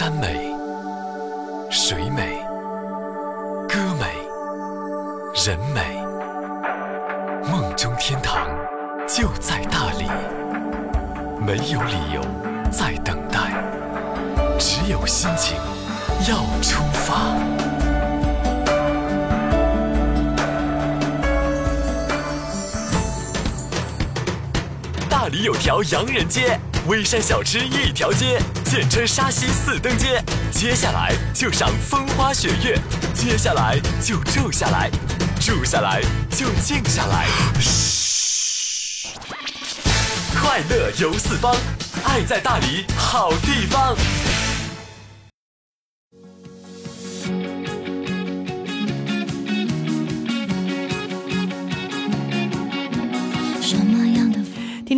山美、水美、歌美、人美，梦中天堂就在大理。没有理由再等待，只有心情要出发。大理有条洋人街，微山小吃一条街，简称沙溪四灯街。接下来就赏风花雪月，接下来就住下来，住下来就静下来。嘘，快乐游四方，爱在大理好地方。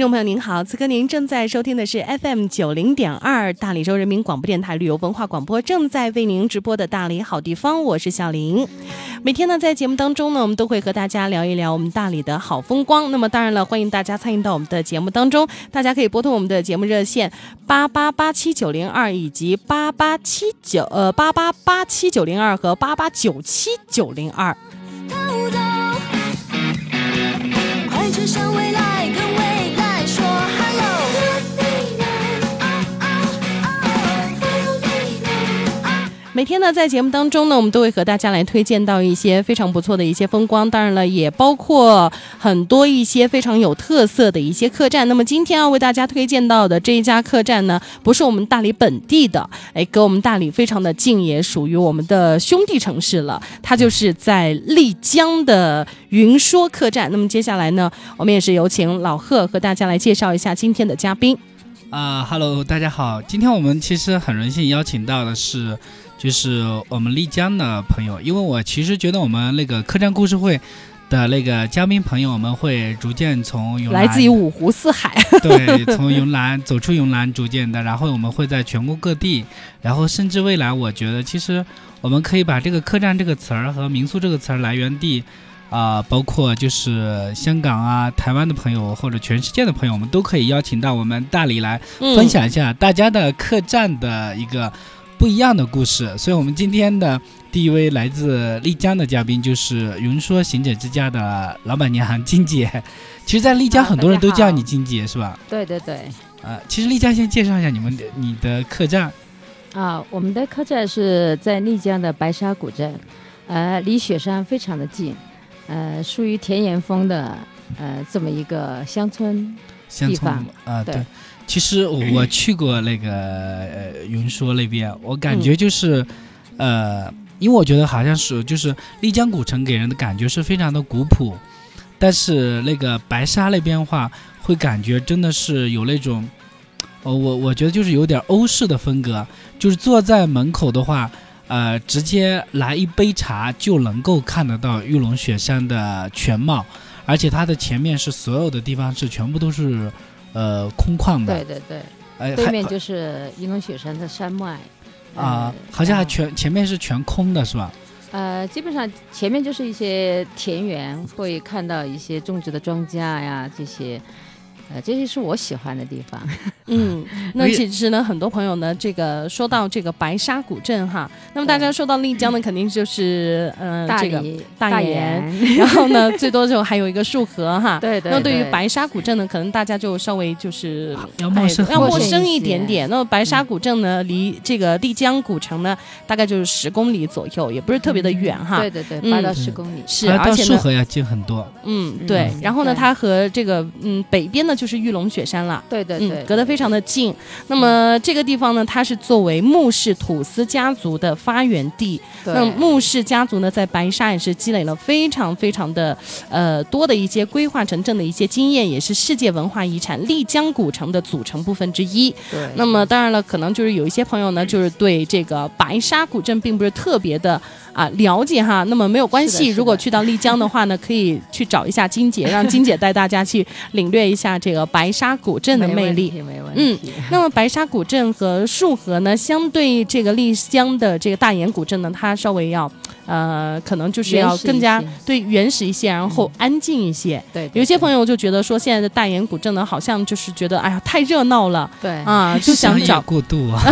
众朋友您好，此刻您正在收听的是 FM 九零点二大理州人民广播电台旅游文化广播正在为您直播的大理好地方，我是小林。每天呢，在节目当中呢，我们都会和大家聊一聊我们大理的好风光。那么当然了，欢迎大家参与到我们的节目当中，大家可以拨通我们的节目热线八八八七九零二以及八八七九呃八八八七九零二和八八九七九零二。快去向未来，每天呢，在节目当中呢，我们都会和大家来推荐到一些非常不错的一些风光，当然了，也包括很多一些非常有特色的一些客栈。那么今天要为大家推荐到的这一家客栈呢，不是我们大理本地的，哎，跟我们大理非常的近，也属于我们的兄弟城市了。它就是在丽江的云说客栈。那么接下来呢，我们也是有请老贺和大家来介绍一下今天的嘉宾。啊、h e l l o 大家好。今天我们其实很荣幸邀请到的是，就是我们丽江的朋友，因为我其实觉得我们那个客栈故事会的那个嘉宾朋友，我们会逐渐从云南来自于五湖四海，对，从云南走出云南，逐渐的，然后我们会在全国各地，然后甚至未来，我觉得其实我们可以把这个客栈这个词儿和民宿这个词儿来源地。啊、包括就是香港啊、台湾的朋友或者全世界的朋友，我们都可以邀请到我们大理来嗯分享一下大家的客栈的一个不一样的故事。所以，我们今天的第一位来自丽江的嘉宾就是云说行者之家的老板娘金姐。其实，在丽江啊很多人都叫你金姐，是吧？对对对，啊，其实丽江先介绍一下你们的你的客栈。啊，我们的客栈是在丽江的白沙古镇，呃，离雪山非常的近，呃，属于田园风的呃这么一个乡村。先从地方啊、对对，其实我我去过那个呃云说那边，我感觉就是，呃，因为我觉得好像是就是丽江古城给人的感觉是非常的古朴，但是那个白沙那边的话，会感觉真的是有那种，呃，我我觉得就是有点欧式的风格，就是坐在门口的话。呃，直接来一杯茶就能够看得到玉龙雪山的全貌，而且它的前面是所有的地方是全部都是呃空旷的，对对对，呃，还对面就是银龙雪山的山脉。啊、呃好像还全前面是全空的是吧？呃，基本上前面就是一些田园，会看到一些种植的庄稼呀，这些，呃，这些是我喜欢的地方。嗯，那其实呢，很多朋友呢，这个说到这个白沙古镇哈，那么大家说到丽江呢，肯定就是嗯、呃、大这个，理、大研，研 然后呢，最多就还有一个束河哈。对对。那对于白沙古镇呢，可能大家就稍微就是要陌生哎要陌陌生生一点点。那么白沙古镇呢，离这个丽江古城呢，大概就是十公里左右，也不是特别的远哈。对对对，嗯八到十公里。是，而且呢，束河要近很多。嗯，对。嗯然后呢，它和这个嗯北边呢就是玉龙雪山了。对对对，嗯，隔得非常的近。那么这个地方呢，它是作为穆氏土司家族的发源地。那穆氏家族呢，在白沙也是积累了非常非常的呃多的一些规划城镇的一些经验，也是世界文化遗产丽江古城的组成部分之一。对，那么当然了，可能就是有一些朋友呢，就是对这个白沙古镇并不是特别的啊了解哈。那么没有关系，如果去到丽江的话呢，可以去找一下 金姐，让金姐带大家去领略一下这个白沙古镇的魅力。没问题，嗯。那么白沙古镇和束河呢，相对这个丽江的这个大研古镇呢，它稍微要，呃，可能就是要更加对原始一些，然后安静一些。对，有些朋友友就觉得说，现在的大研古镇呢，好像就是觉得，哎呀，太热闹了对啊，就想找过度啊，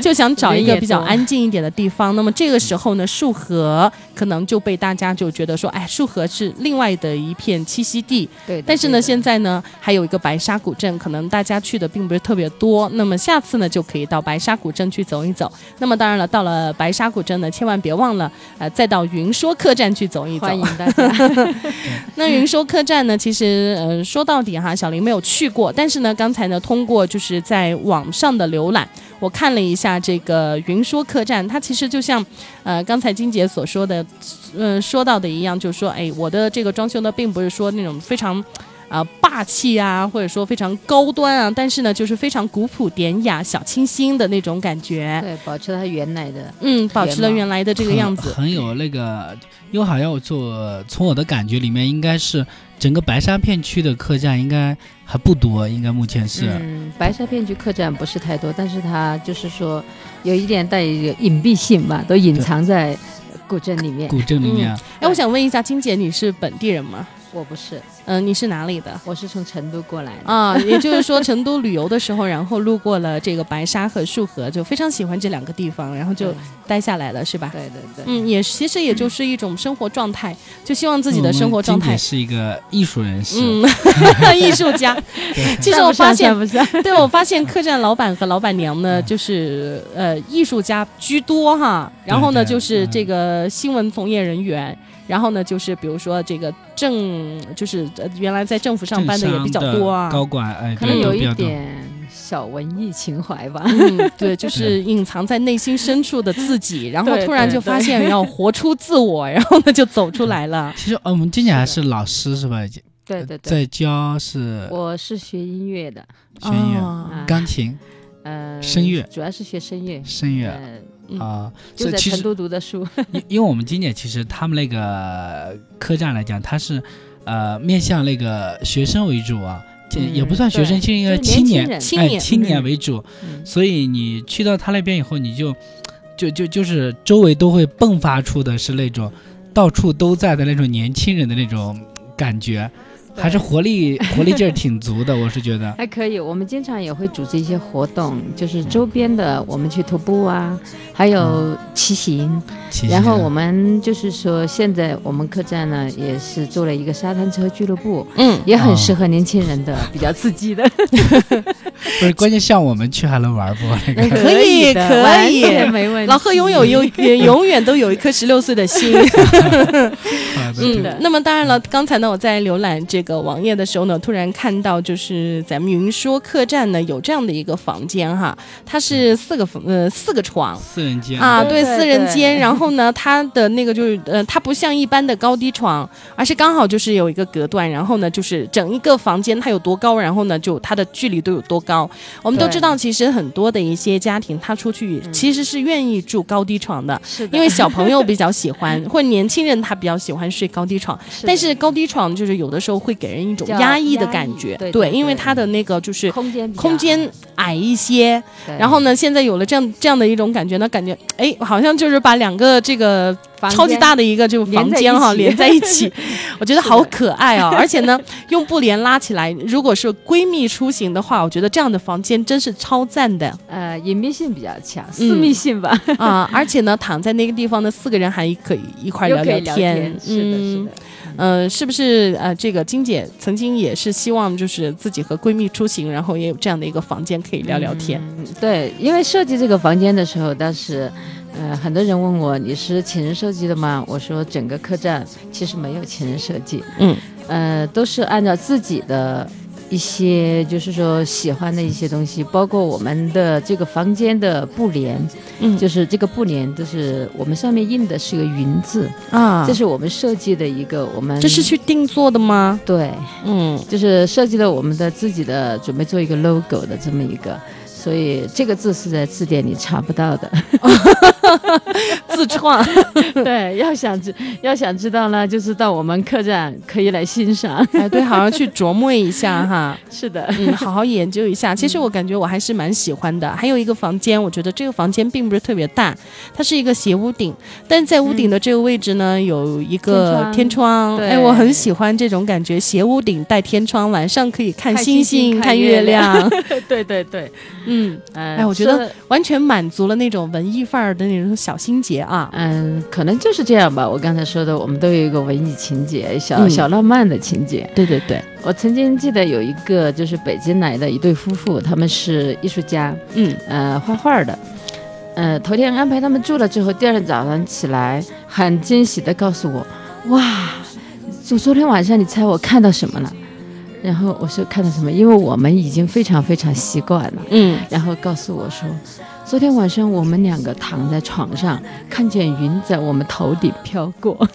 就想找一个比较安静一点的地方。那么这个时候呢，束河可能就被大家就觉得说，哎，束河是另外的一片栖息地。对的，但是呢，现在呢还有一个白沙古镇，可能大家去的并不是特别多。那么下次呢就可以到白沙古镇去走一走。那么当然了，到了白沙古镇呢，千万别忘了呃再到云说客栈去走一走欢。迎大家。那云说客栈呢，其实呃说到底哈，小林没有去过，但是呢，刚才呢通过就是在网上的浏览，我看了一下这个云说客栈，它其实就像呃刚才金姐所说的，呃说到的一样，就是说，哎，我的这个装修呢，并不是说那种非常。啊、霸气啊，或者说非常高端啊，但是呢，就是非常古朴典雅、小清新的那种感觉。对，保持它原来的。嗯，保持了原来的这个样子很。很有那个，因为好像我做从我的感觉里面，应该是整个白沙片区的客栈应该还不多，应该目前是。嗯，白沙片区客栈不是太多，但是它就是说有一点带一个隐蔽性吧，都隐藏在古镇里面。古镇里面，哎，我想问一下，金姐，你是本地人吗？我不是，嗯、你是哪里的？我是从成都过来的。啊，也就是说，成都旅游的时候，然后路过了这个白沙和束河，就非常喜欢这两个地方，然后就待下来了，是吧？对对对，嗯，也其实也就是一种生活状态，就希望自己的生活状态是一个艺术人士，嗯，艺术家。其实我发现，对我发现客栈老板和老板娘呢，就是呃艺术家居多哈，然后呢对就是嗯这个新闻从业人员。然后呢，就是比如说这个政，就是呃原来在政府上班的也比较多啊。高管哎，可能有。一点小文艺情怀吧。嗯，对，就是隐藏在内心深处的自己，然后突然就发现要活出自我，然后呢就走出来了。其实呃我们今年还是老师是吧？对对对，在教是我是学音乐的，学音乐、钢琴、呃，声乐主要是学声乐。声乐啊。就在所以其实成都读的书。因因为我们今年其实他们那个客栈来讲，它是呃面向那个学生为主啊，这嗯也不算学生，对是一个就是青年哎青年为主，嗯所以你去到他那边以后，你就就就就是周围都会迸发出的是那种到处都在的那种年轻人的那种感觉，还是活力活力劲儿挺足的，我是觉得。还可以，我们经常也会组织一些活动，就是周边的我们去徒步啊，还有骑行。骑行然后我们就是说，现在我们客栈呢也是做了一个沙滩车俱乐部，嗯，也很哦适合年轻人的，比较刺激的。不是关键，像我们去还能玩不？那个可以可以没问题。老贺拥有永永远都有一颗十六岁的心。嗯，那么当然了，刚才呢，我在浏览这个网页的时候呢，突然看到就是咱们云说客栈呢有这样的一个房间哈，它是四个房呃四个床。四人间啊，对，对对四人间，然后呢，它的那个就是呃，它不像一般的高低床，而是刚好就是有一个隔断，然后呢，就是整一个房间它有多高，然后呢，就它的距离都有多高。我们都知道，其实很多的一些家庭，他出去其实是愿意住高低床的，是的，因为小朋友比较喜欢，或者年轻人他比较喜欢睡高低床。是但是高低床就是有的时候会给人一种压抑的感觉，对对因为它的那个就是空间比空间矮一些，然后呢，现在有了这样这样的一种感觉呢，感觉哎，好像就是把两个这个超级大的一个这个房间哈连连在一起，我觉得好可爱哦。而且呢，用布帘拉起来，如果是闺蜜出行的话，我觉得这样的房间真是超赞的。呃隐秘性比较强，私密性吧，啊！而且呢，躺在那个地方的四个人还可以一块聊聊天，是的，是嗯。的。呃，是不是呃，这个金姐曾经也是希望就是自己和闺蜜出行，然后也有这样的一个房间可以聊聊天。嗯对，因为设计这个房间的时候，当时，呃，很多人问我你是请人设计的吗？我说整个客栈其实没有请人设计，嗯，呃，都是按照自己的。一些就是说喜欢的一些东西，包括我们的这个房间的布帘，嗯就是这个布帘，就是我们上面印的是个云字，啊这是我们设计的一个我们这是去定做的吗？对，嗯，就是设计了我们的自己的准备做一个 logo 的这么一个，所以这个字是在字典里查不到的。自创。对，要想知要想知道呢，就是到我们客栈可以来欣赏。哎，对，好好去琢磨一下哈。是的，嗯，好好研究一下。其实我感觉我还是蛮喜欢的。还有一个房间，我觉得这个房间并不是特别大，它是一个斜屋顶，但在屋顶的这个位置呢，有一个天窗。对哎，我很喜欢这种感觉，斜屋顶带天窗，晚上可以看看星星星看看月亮。对对对，嗯，哎哎，我觉得完全满足了那种文艺范儿的那种小心结啊。嗯，可能就是这样吧。我刚才说的，我们都有一个文艺情节，小、嗯小浪漫的情节。对对对，我曾经记得有一个就是北京来的一对夫妇，他们是艺术家，嗯呃，画画的。呃，头天安排他们住了之后，第二天早上起来，很惊喜的告诉我，哇，就昨天晚上你猜我看到什么了？然后我说看到什么？因为我们已经非常非常习惯了。嗯，然后告诉我说，昨天晚上我们两个躺在床上，看见云在我们头顶飘过。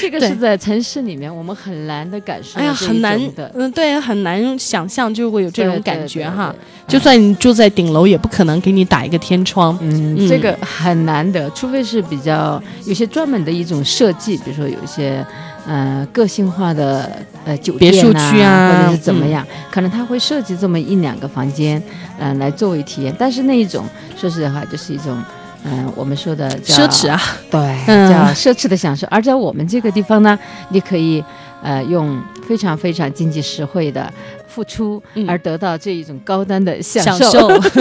这个是在城市里面，我们很难的感受哎呀，很难的，嗯，对，很难想象就会有这种感觉哈。。就算你住在顶楼，也不可能给你打一个天窗。嗯，嗯这个很难得，除非是比较有些专门的一种设计，比如说有一些呃个性化的呃酒店、别墅区啊或者是怎么样，可能他会设计这么一两个房间，嗯、来作为体验。但是那一种，说实话，就是一种。嗯、我们说的叫奢侈啊，对，嗯叫奢侈的享受。而在我们这个地方呢，你可以呃用非常非常经济实惠的付出，嗯而得到这一种高端的享享受。受。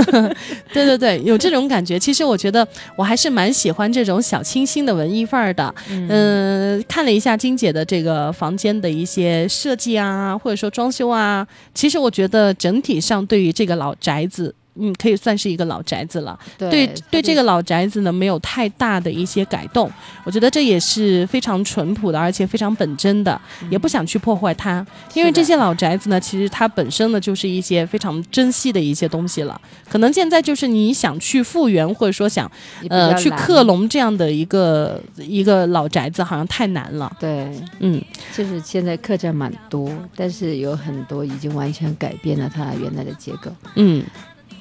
对对对，有这种感觉。其实我觉得我还是蛮喜欢这种小清新的文艺范儿的。嗯、看了一下金姐的这个房间的一些设计啊，或者说装修啊，其实我觉得整体上对于这个老宅子。嗯，可以算是一个老宅子了。对对对，这个老宅子呢，没有太大的一些改动，我觉得这也是非常淳朴的，而且非常本真的，也不想去破坏它。因为这些老宅子呢，其实它本身呢就是一些非常珍惜的一些东西了。可能现在就是你想去复原，或者说想呃去克隆这样的一个一个老宅子，好像太难了。对，嗯，就是现在客栈蛮多，但是有很多已经完全改变了它原来的结构。嗯。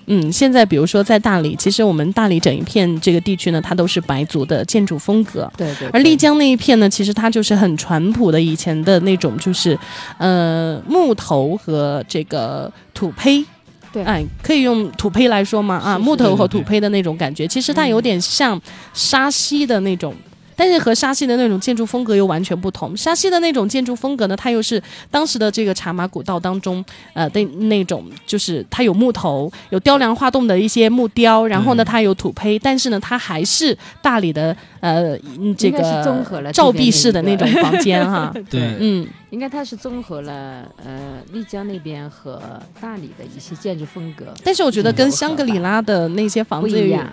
嗯，现在比如说在大理，其实我们大理整一片这个地区呢，它都是白族的建筑风格。对对而丽江那一片呢，其实它就是很淳朴的以前的那种，就是呃木头和这个土坯。对哎，可以用土坯来说吗？啊，是是木头和土坯的那种感觉，其实它有点像沙溪的那种。但是和沙溪的那种建筑风格又完全不同。沙溪的那种建筑风格呢，它又是当时的这个茶马古道当中，呃的那种，就是它有木头，有雕梁画栋的一些木雕，然后呢，它有土坯，但是呢，它还是大理的呃嗯这个是综个合了照壁式的那种房间哈。对，嗯，应该它是综合了呃丽江那边和大理的一些建筑风格，但是我觉得跟香格里拉的那些房子不一样，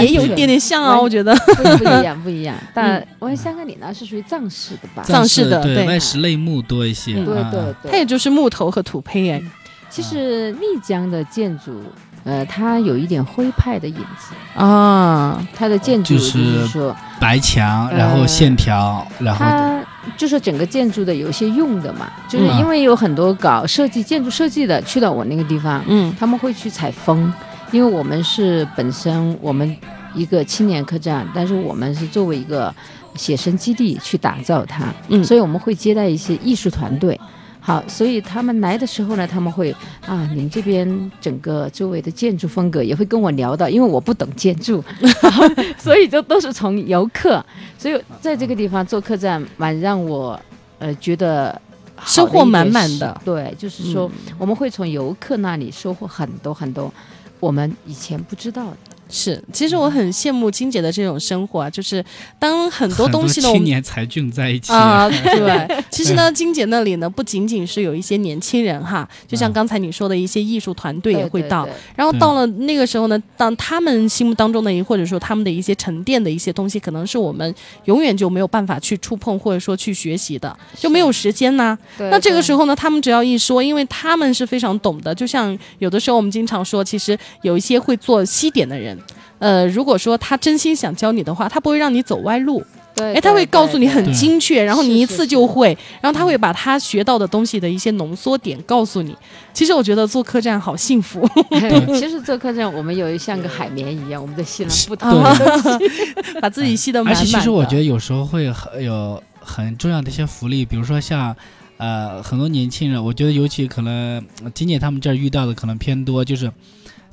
也有一点点像啊，我觉得。不不一样，不一样。但嗯我看香格里拉是属于藏式的吧？藏式的对对外石内木多一些，嗯啊对对它也。就是木头和土坯哎。其实丽江的建筑，呃，它有一点徽派的影子。啊，它的建筑就是说，白墙，然后呃线条，然后它就是整个建筑的有一些用的嘛，就是嗯因为有很多搞设计建筑设计的去到我那个地方，嗯他们会去采风，因为我们是本身我们一个青年客栈，但是我们是作为一个写生基地去打造它，嗯。所以我们会接待一些艺术团队。好，所以他们来的时候呢，他们会啊，你们这边整个周围的建筑风格也会跟我聊到，因为我不懂建筑，所以就都是从游客，所以在这个地方做客栈，蛮让我呃觉得收获满满的。对，就是说、嗯。我们会从游客那里收获很多很多我们以前不知道的。是，其实我很羡慕金姐的这种生活啊，就是当很多东西呢，青年才俊在一起。啊，对，其实呢，金姐那里呢，不仅仅是有一些年轻人哈，就像嗯刚才你说的一些艺术团队也会到，对对然后到了那个时候呢，当他们心目当中的，或者说他们的一些沉淀的一些东西，可能是我们永远就没有办法去触碰或者说去学习的，就没有时间呐、对那这个时，候呢，他们只要一说，因为他们是非常懂的，就像有的时候我们经常说，其实有一些会做西点的人，呃，如果说他真心想教你的话，他不会让你走歪路。对，哎，他会告诉你很精确，然后你一次是是就是会，然后他会把他学到的东西的一些浓缩点告诉你。其实我觉得做客栈好幸福，对 其实做客栈，我们有像个海绵一样，我们在吸了不同啊的东西。把自己吸得满满的。而且其实我觉得有时候会很有很重要的一些福利，比如说像。呃，很多年轻人，我觉得尤其可能呃金姐他们这儿遇到的可能偏多，就是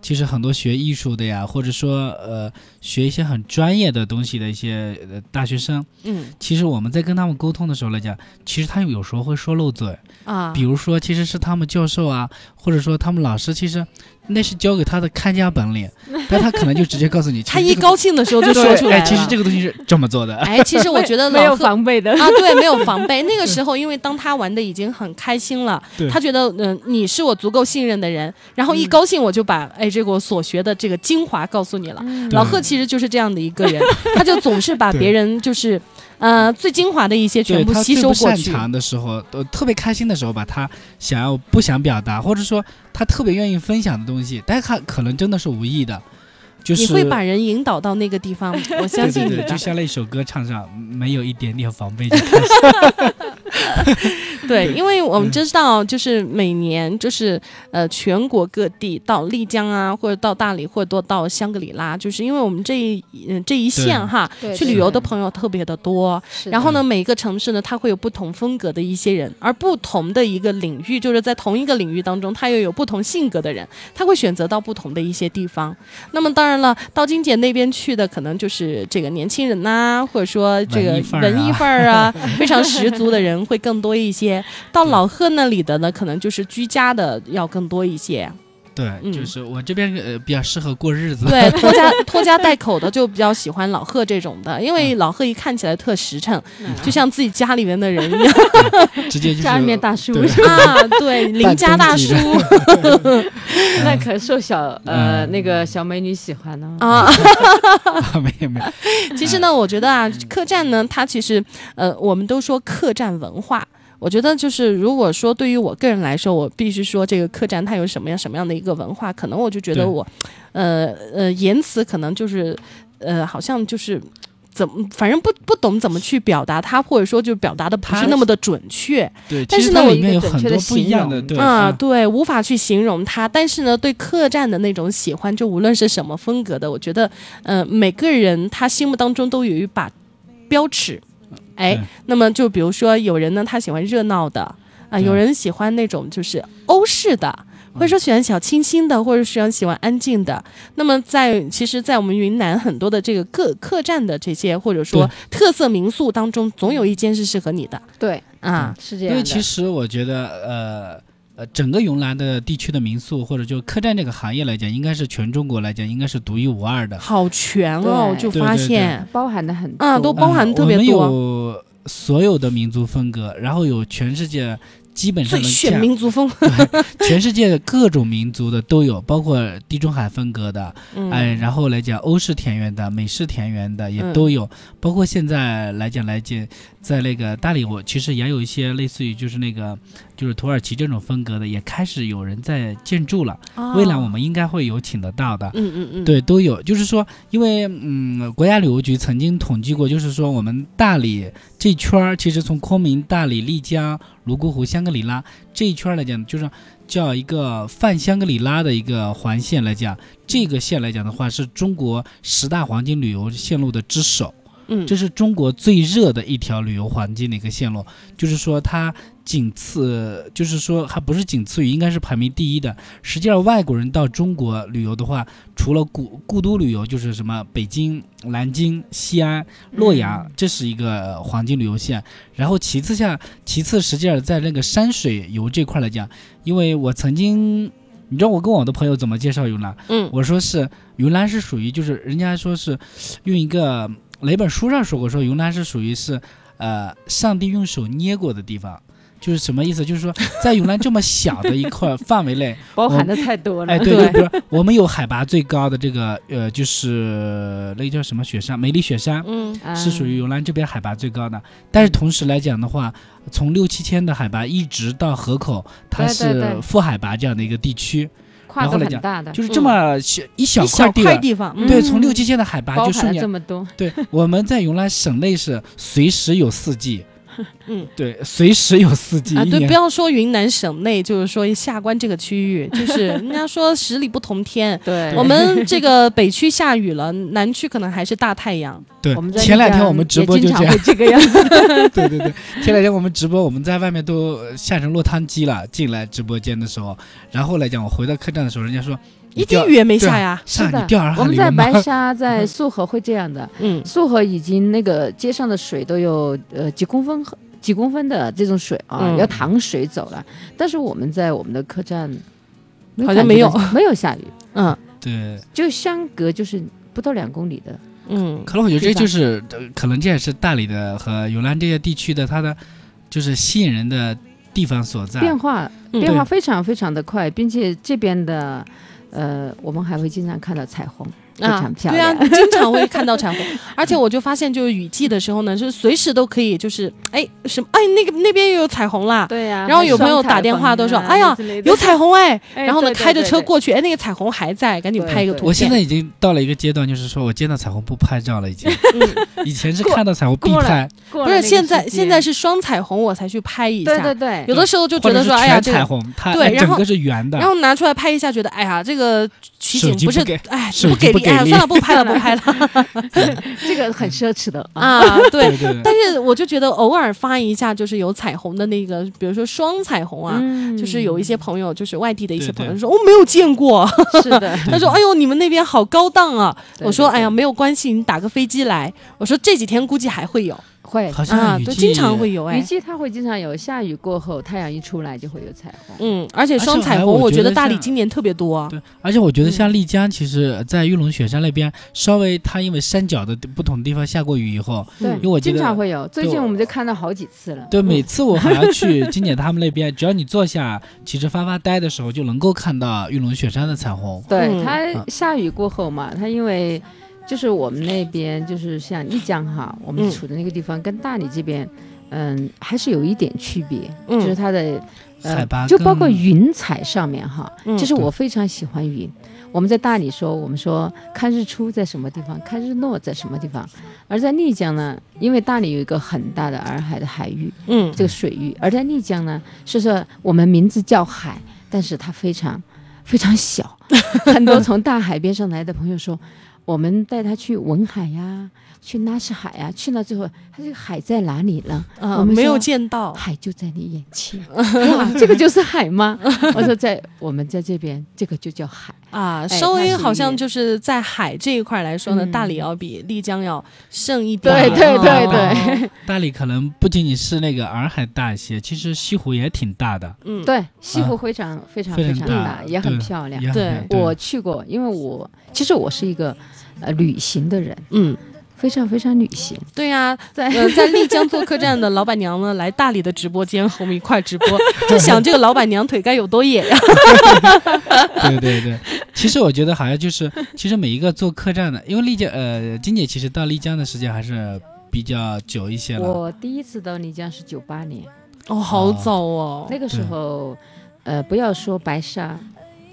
其实很多学艺术的呀，或者说呃学一些很专业的东西的一些呃大学生，嗯。其实我们在跟他们沟通的时候来讲，其实他有时候会说漏嘴，啊，比如说其实是他们教授啊，或者说他们老师，其实那是交给他的看家本领，但他可能就直接告诉你，他一高兴的时候就说出来了。其实这个东西是这么做的，哎，其实我觉得没有老贺防备的。啊，对，没有防备。那个时候，因为当他玩的已经很开心了，他觉得嗯、你是我足够信任的人，然后一嗯高兴我就把哎这个我所学的这个精华告诉你了。嗯老贺其实就是这样的一个人，他就总是把别人就是呃最精华的一些全部吸收过去。擅长的时候，呃，特别开心的时候，把他想要不想表达，或者说他特别愿意分享的东西，但是他可能真的是无意的，就是你会把人引导到那个地方，我相对对对，信你。就像那首歌唱上，没有一点点防备就开始，对，因为我们知道，就是每年就是呃全国各地到丽江啊，或者到大理，或者多到香格里拉，就是因为我们这一嗯、这一线哈，对去旅游的朋友特别的多。然后呢，每一个城市呢，它会有不同风格的一些人，而不同的一个领域，就是在同一个领域当中，它又有不同性格的人，他会选择到不同的一些地方。那么当然了，到金姐那边去的，可能就是这个年轻人呐、或者说这个文艺范儿啊文艺范儿啊，非常十足的人会更多一些。到老贺那里的呢，可能就是居家的要更多一些。对，嗯就是我这边呃比较适合过日子，对，拖家拖家带口的就比较喜欢老贺这种的，因为老贺一看起来特实诚，就像自己家里面的人一样直接 就是家里面大叔，对啊。对，邻家大叔 那可受小呃嗯那个小美女喜欢呢。啊。没有没有，其实呢，我觉得啊，客栈呢，它其实呃，我们都说客栈文化。我觉得就是，如果说对于我个人来说，我必须说这个客栈它有什么样什么样的一个文化，可能我就觉得我，呃呃，言辞可能就是，呃，好像就是。怎么，反正不不懂怎么去表达它，或者说就表达的不是那么的准确，对，但是呢我其实它里面有一个准确的很多不一形容样的对啊，嗯对，无法去形容它。但是呢，对客栈的那种喜欢，就无论是什么风格的，我觉得，呃，每个人他心目当中都有一把标尺。哎，那么就比如说，有人呢，他喜欢热闹的啊、对有人喜欢那种就是欧式的。或者说喜欢小清新的，或者喜欢喜欢安静的。那么在其实，在我们云南很多的这个客客栈的这些，或者说特色民宿当中，总有一间是适合你的对，啊。是这样。因为其实我觉得，呃呃，整个云南的地区的民宿或者就客栈这个行业来讲，应该是全中国来讲应该是独一无二的。好全哦，对就发对对现包含的很啊都包含特别多有所有的民族风格，然后有全世界基本上最能炫民族风。全世界各种民族的都有，包括地中海风格的，嗯哎，然后来讲欧式田园的、美式田园的也都有，包括现在来讲来讲，在那个大理，我其实也有一些类似于就是那个就是土耳其这种风格的，也开始有人在建筑了。未来我们应该会有请得到的。嗯嗯嗯，对，都有，就是说，因为嗯，国家旅游局曾经统计过，就是说我们大理这圈儿，其实从昆明、大理、丽江、泸沽湖、香格里拉这一圈儿来讲，就是叫一个泛香格里拉的一个环线来讲，这个线来讲的话，是中国十大黄金旅游线路的之首。嗯，这是中国最热的一条旅游黄金的一个线路，就是说它仅次，就是说还不是仅次于，应该是排名第一的。实际上，外国人到中国旅游的话，除了故故都旅游，就是什么北京、南京、西安、洛阳，这是一个黄金旅游线。然后其次下，其次实际上在那个山水游这块来讲，因为我曾经。你知道我跟我的朋友怎么介绍云南？嗯我说是云南是属于就是人家说是用一个哪本书上说过，说云南是属于是呃上帝用手捏过的地方，就是什么意思？就是说 在云南这么小的一块范围内，包含的太多了。哎，对，对就比如我们有海拔最高的这个呃，就是那个叫什么雪山，梅里雪山。是属于云南这边海拔最高的，但是同时来讲的话，从六七千的海拔一直到河口，它对对对是负海拔这样的一个地区。跨度然后来讲，很大的，就是这么小一小块地方，嗯对，嗯从六七千的海拔就瞬间这么多，对，我们在云南省内是随时有四季，嗯，对，随时有四季。啊，对，不要说云南省内，就是说下关这个区域，就是人家说十里不同天。对我们这个北区下雨了，南区可能还是大太阳。对我们，在前两天我们直播就这样经常会，这个样子，对对对，前两天我们直播，我们在外面都下成落汤鸡了。进来直播间的时候，然后来讲，我回到客栈的时候，人家说一滴雨也没下呀。是的我们在白沙、在束河会这样的，嗯束河已经那个街上的水都有呃几公分几公分的这种水啊，嗯要淌水走了。但是我们在我们的客栈，好像没有没有下雨，嗯对，就相隔就是不到两公里的。嗯可能我觉得这就是，呃可能这也是大理的和永兰这些地区的它的，就是吸引人的地方所在。变化嗯变化非常非常的快，并且这边的呃，我们还会经常看到彩虹，非啊常，漂对啊。，经常会看到彩虹，而且我就发现，就是雨季的时候呢，是随时都可以，就是哎什么哎那个那边又有彩虹啦，对呀、然后有朋友打电话都说哎呀有彩虹哎，哎然后呢开着车过去，哎那个彩虹还在，赶紧拍一个图片。我现在已经到了一个阶段，就是说我见到彩虹不拍照了，已经。以前是看到彩虹必拍，不是现在现在是双彩虹，我才去拍一下。对对对，有的时候就觉得说哎呀这个，彩虹，它对然后哎整个是圆的然。后拿出来拍一下，觉得哎呀这个取景不是哎手不给力，给力哎呀算了不拍了不拍了。这个很奢侈的啊。啊对。对对但是我就觉得偶尔发一下，就是有彩虹的那个，比如说双彩虹啊，嗯。就是有一些朋友，就是外地的一些朋友说我没有见过，是的，他说哎呦你们那边好高档啊，对我说哎呀没有关系，你打个飞机来，我说这几天估计还会有会好啊像，雨季对，经常会有雨哎，季它会经常有，下雨过后太阳一出来就会有彩虹。嗯，而且双彩虹，我觉得大理今年特别多，对，而且我觉得嗯像丽江，其实在玉龙雪山那边，稍微它因为山脚的不同地方下过雨以后，对，嗯因为我经常会有，最近我们就看到好几次了。对，每次我还要去 金姐他们那边，只要你坐下，其实发发呆的时候，就能够看到玉龙雪山的彩虹。对，嗯它啊下雨过后嘛，它因为就是我们那边就是像丽江哈，我们嗯处的那个地方跟大理这边，嗯，还是有一点区别，嗯就是它的呃海拔就包括云彩上面哈，就是我非常喜欢云。我们在大理说，我们说看日出在什么地方，看日落在什么地方，而在丽江呢，因为大理有一个很大的洱海的海域，嗯这个水域，而在丽江呢，是说我们名字叫海，但是它非常非常小。很多从大海边上来的朋友说，我们带他去文海呀，去拉什海啊，去了之后，他这个海在哪里呢？啊，我们没有见到，海就在你眼前，哇，这个就是海吗？我说在我们在这边，这个就叫海。啊，哎稍微好像就是在海这一块来说呢，嗯。大理要比丽江要胜一点。对对对哦对，大理可能不仅仅是那个洱海大一些，其实西湖也挺大的，嗯，对，西湖非常非常非非常大也很漂亮。对。我去过，因为我其实我是一个呃旅行的人，嗯，非常非常女性。对呀、在呃，在丽江做客栈的老板娘呢，来大理的直播间和我们一块直播，就想这个老板娘腿该有多野呀、对对对，其实我觉得好像就是，其实每一个做客栈的，因为丽江呃，金姐其实到丽江的时间还是比较久一些了。我第一次到丽江是九八年，哦，好早哦。那个时候，呃，不要说白沙、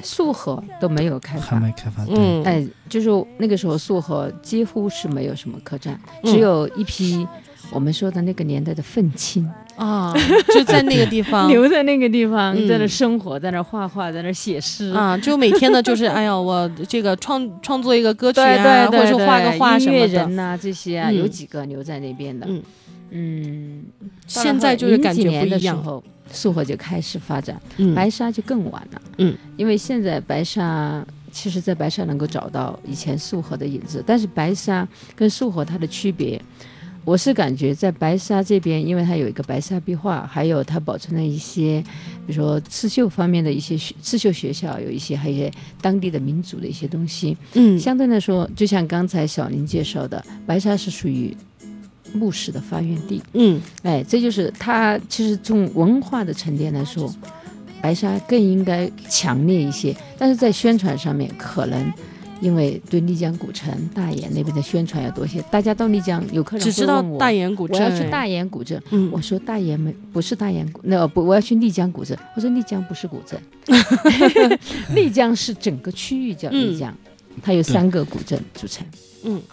束河都没有开发还发。没开发，对，嗯，哎，就是那个时候束河几乎是没有什么客栈，嗯只有一批我们说的那个年代的愤青，啊，就在那个地方。留在那个地方，嗯在那生活，在那画画，在那写诗。啊，就每天呢，就是哎呀，我这个创创作一个歌曲对啊，对对，或者是画个画什么的。音乐人呐、这些啊，嗯有几个留在那边的。嗯嗯，现在就是感觉不零几年的一样。时候，束河就开始发展，嗯白沙就更晚了。嗯，因为现在白沙，其实在白沙能够找到以前束河的影子，但是白沙跟束河它的区别，我是感觉在白沙这边，因为它有一个白沙壁画，还有它保存了一些，比如说刺绣方面的一些学刺绣学校，有一些还有一些当地的民族的一些东西。嗯相对来说，就像刚才小林介绍的，白沙是属于牧师的发源地。嗯哎，这就是它其实从文化的沉淀来说，白沙更应该强烈一些，但是在宣传上面可能因为对丽江古城、大研那边的宣传要多些。大家到丽江，有客人只知道大研古我镇，要去大研古镇。嗯我说大研没不是大研古，那不我要去丽江古镇。我说丽江不是古镇，丽江是整个区域叫丽江，它有三个古镇组成。嗯，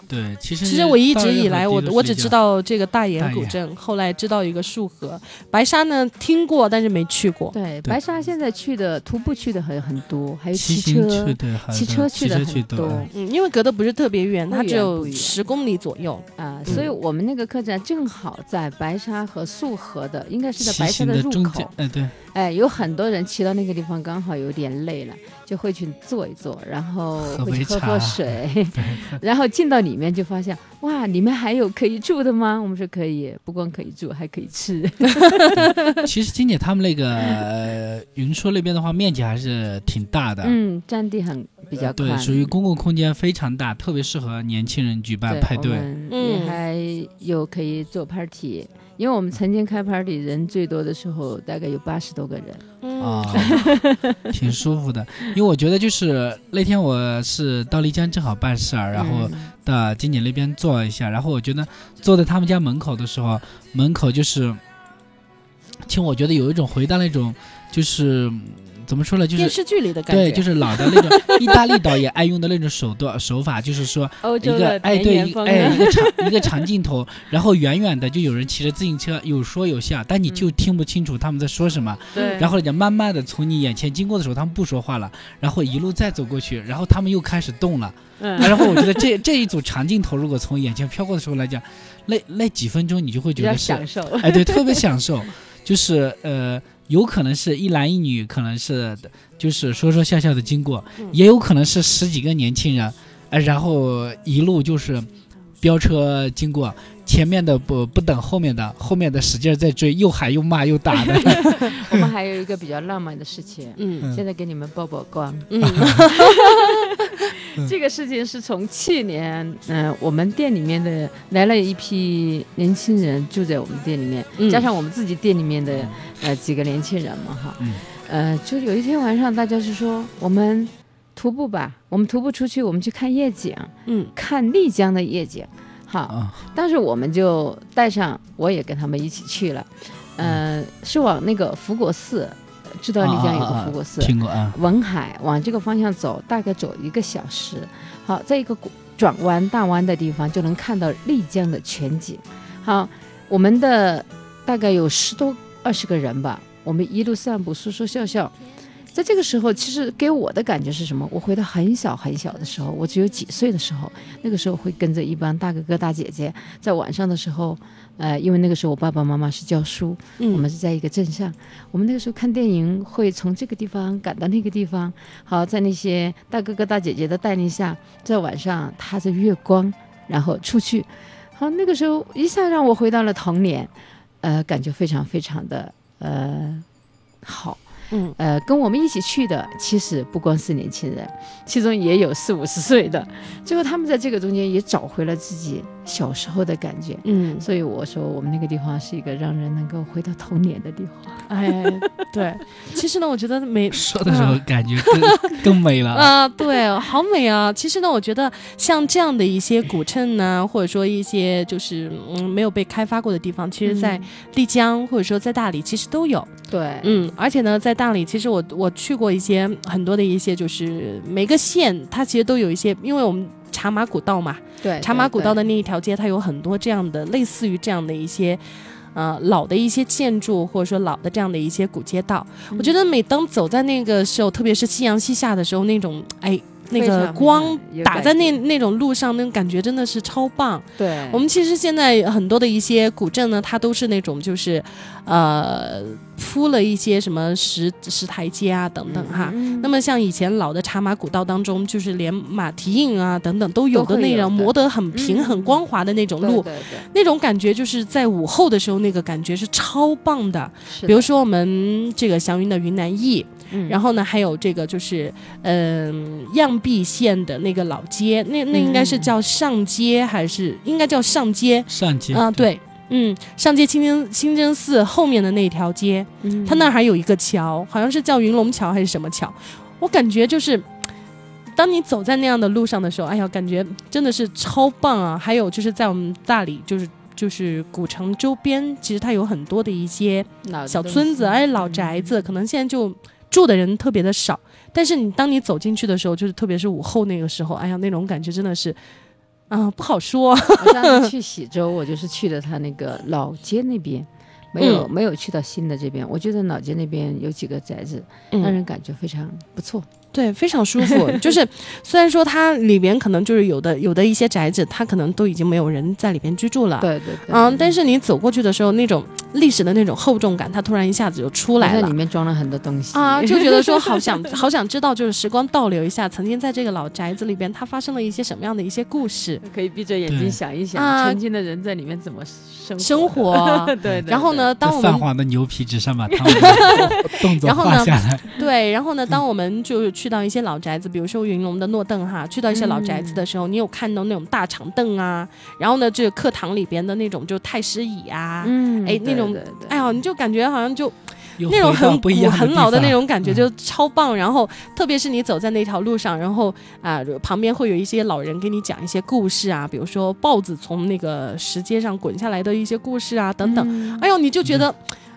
对，其实其实我一直以来，我我只知道这个大研古镇，后来知道一个束河，白沙呢听过，但是没去过。对，对。白沙现在去的徒步去的很很多，还有骑骑车骑车去的很多。嗯嗯，因为隔得不是特别远，它只有十公里左右。啊，所以嗯我们那个客栈正好在白沙和束河的，应该是在白沙的入口中间，。哎，对，哎，有很多人骑到那个地方，刚好有点累了，就会去坐一坐，然后会去喝喝。水，然后进到里面就发现，哇，里面还有可以住的吗？我们说可以，不光可以住，还可以吃。其实金姐他们那个呃云说那边的话，面积还是挺大的。嗯，占地很比较宽，对，属于公共空间非常大，特别适合年轻人举办派对。嗯也还有可以做 party，因为我们曾经开 party 人最多的时候大概有八十多个人。嗯啊，挺舒服的。因为我觉得就是那天我是到丽江正好办事儿，然后嗯到金姐那边坐一下，然后我觉得坐在他们家门口的时候，门口就是，其实我觉得有一种回到那种就是嗯怎么说呢，就是。电视剧里的感觉，对，就是老的那种 意大利导演爱用的那种手段手法，就是说 一个哎对哎啊一个长 一个长镜头，然后远远的就有人骑着自行车有说有笑，但你就听不清楚他们在说什么。对，然后人家慢慢的从你眼前经过的时候，他们不说话了，然后一路再走过去，然后他们又开始动了。嗯然后我觉得这这一组长镜头，如果从眼前飘过的时候来讲，那那几分钟你就会觉得是，享受。哎，对，特别享受，就是呃，有可能是一男一女，可能是就是说说笑笑的经过，嗯也有可能是十几个年轻人，哎、然后一路就是飙车经过。前面的不不等后面的，后面的使劲儿在追，又喊又骂又打的。我们还有一个比较浪漫的事情，嗯现在给你们曝曝光。嗯 这个事情是从去年，嗯、我们店里面的来了一批年轻人住在我们店里面，嗯加上我们自己店里面的呃几个年轻人嘛，哈，嗯。呃，就有一天晚上，大家是说我们徒步吧，我们徒步出去，我们去看夜景，嗯。看丽江的夜景，好，啊，当时我们就带上，我也跟他们一起去了，呃，是往那个福果寺，知道丽江有个福果寺，听过啊，文海往这个方向走，大概走一个小时。好，在一个转弯大弯的地方，就能看到丽江的全景。好，我们的大概有十多二十个人吧，我们一路散步，说说笑笑。在这个时候，其实给我的感觉是什么？我回到很小很小的时候，我只有几岁的时候，那个时候会跟着一帮大哥哥大姐姐，在晚上的时候，呃，因为那个时候我爸爸妈妈是教书，嗯，我们是在一个镇上，我们那个时候看电影会从这个地方赶到那个地方，好，在那些大哥哥大姐姐的带领下，在晚上踏着月光，然后出去，好，那个时候一下让我回到了童年，呃，感觉非常非常的呃好。嗯呃，跟我们一起去的其实不光是年轻人，其中也有四五十岁的，最后他们在这个中间也找回了自己小时候的感觉。嗯，所以我说，我们那个地方是一个让人能够回到童年的地方。哎，对，其实呢，我觉得美 说的时候感觉 更更美了。啊、对，好美啊！其实呢，我觉得像这样的一些古镇呢，或者说一些就是嗯没有被开发过的地方，其实，在丽江或者说在大理，其实都有。对，嗯，而且呢，在大理，其实我我去过一些很多的一些，就是每个县它其实都有一些，因为我们茶马古道嘛，对，茶马古道的那一条街，它有很多这样的类似于这样的一些。呃，老的一些建筑，或者说老的这样的一些古街道，我觉得每当走在那个时候，特别是夕阳西下的时候，那种哎，那个光打在那那种路上，那种感觉真的是超棒。对，我们其实现在很多的一些古镇呢，它都是那种就是，呃，铺了一些什么石石台阶啊等等哈。嗯。那么像以前老的茶马古道当中，就是连马蹄印啊等等都有的那种都会有的磨得很平、嗯很光滑的那种路，对对。对，那种感觉就是在午后的时候，那个感觉是超棒的。比如，说我们这个祥云的云南驿，嗯然后呢还有这个就是嗯、漾濞县的那个老街，那那应该是嗯叫上街还是应该叫上街上街啊？，对。嗯，上街清真清真寺后面的那条街，嗯它那儿还有一个桥，好像是叫云龙桥还是什么桥，我感觉就是。当你走在那样的路上的时候，哎呀，感觉真的是超棒啊！还有就是在我们大理，就是就是古城周边，其实它有很多的一些老小村子，西哎，老宅子，可能现在就住的人特别的少。但是你当你走进去的时候，就是特别是午后那个时候，哎呀，那种感觉真的是，啊、不好说。我上次去喜洲，我就是去的他那个老街那边，没有、嗯没有去到新的这边。我觉得老街那边有几个宅子，嗯让人感觉非常不错。对，非常舒服。就是 虽然说它里边可能就是有的有的一些宅子，它可能都已经没有人在里边居住了。。对对对，嗯，但是你走过去的时候，那种历史的那种厚重感，它突然一下子就出来了里。面装了很多东西啊，就觉得说好想 好想知道，就是时光倒流一下，曾经在这个老宅子里边，它发生了一些什么样的一些故事。可以闭着眼睛想一想，啊曾经的人在里面怎么生活生活 对对。然后呢，当我们泛黄的牛皮纸上把他们的动作然后呢画下来。对，然后呢，当我们就是去到一些老宅子，比如说云龙的诺邓哈，去到一些老宅子的时候，你有看到那种大长凳啊，然后呢，这个课堂里边的那种就太师椅啊，嗯，哎那种对对对。哎呀，你就感觉好像就那种很古不一样很老的那种感觉，嗯。就超棒。然后特别是你走在那条路上，然后啊、旁边会有一些老人给你讲一些故事啊，比如说豹子从那个石阶上滚下来的一些故事啊，等等。嗯。哎呦，你就觉得，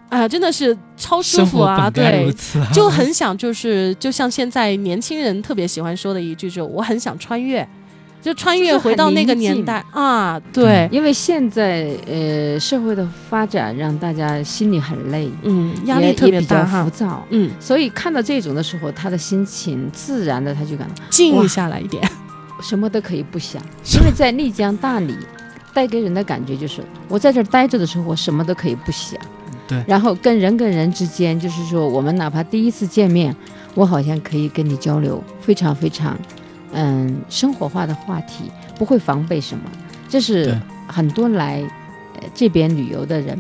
啊、真的是超舒服啊，对就很想，就是就像现在年轻人特别喜欢说的一句，就是我很想穿越，就穿越回到那个年代啊，对，因为现在呃社会的发展让大家心里很累，嗯，压力特别大哈浮，躁，嗯，所以看到这种的时候，他的心情自然的他就感到静下来一点，什么都可以不想，因为在丽江大理带给人的感觉就是，我在这儿待着的时候，我什么都可以不想。对然后跟人跟人之间，就是说，我们哪怕第一次见面，我好像可以跟你交流非常非常，嗯，生活化的话题，不会防备什么。这是很多来呃这边旅游的人，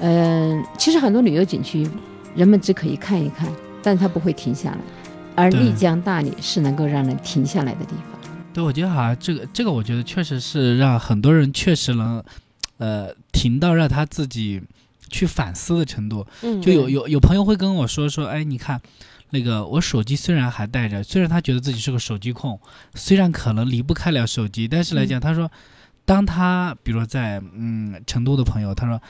嗯、其实很多旅游景区，人们只可以看一看，但是他不会停下来。而丽江大理是能够让人停下来的地方。对，我觉得好像这个这个，我觉得确实是让很多人确实能，呃，停到让他自己去反思的程度。嗯，就有有有朋友会跟我说说，哎，你看，那个我手机虽然还带着，虽然他觉得自己是个手机控，虽然可能离不开了手机，但是来讲，他说，当他比如说在嗯成都的朋友，他说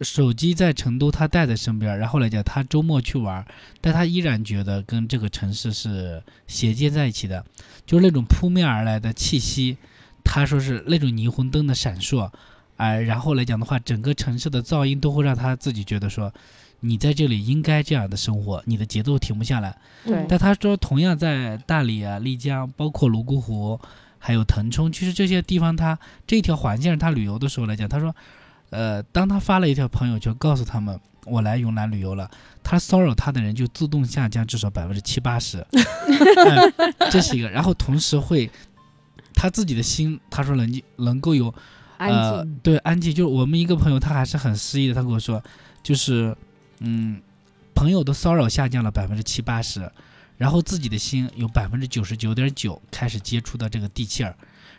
手机在成都他带在身边，然后来讲他周末去玩，但他依然觉得跟这个城市是衔接在一起的，就是那种扑面而来的气息，他说是那种霓虹灯的闪烁。哎，然后来讲的话，整个城市的噪音都会让他自己觉得说，你在这里应该这样的生活，你的节奏停不下来。对但他说，同样在大理啊、丽江，包括泸沽湖，还有腾冲，其实这些地方他这条环线他旅游的时候来讲，他说，呃，当他发了一条朋友圈告诉他们我来云南旅游了，他骚扰他的人就自动下降至少百分之七八十，哎这是一个。然后同时会，他自己的心，他说能能够有安呃，，对，安静。就是我们一个朋友，他还是很诗意的，他跟我说，就是，嗯，朋友的骚扰下降了百分之七八十，然后自己的心有百分之九十九点九开始接触到这个地气儿，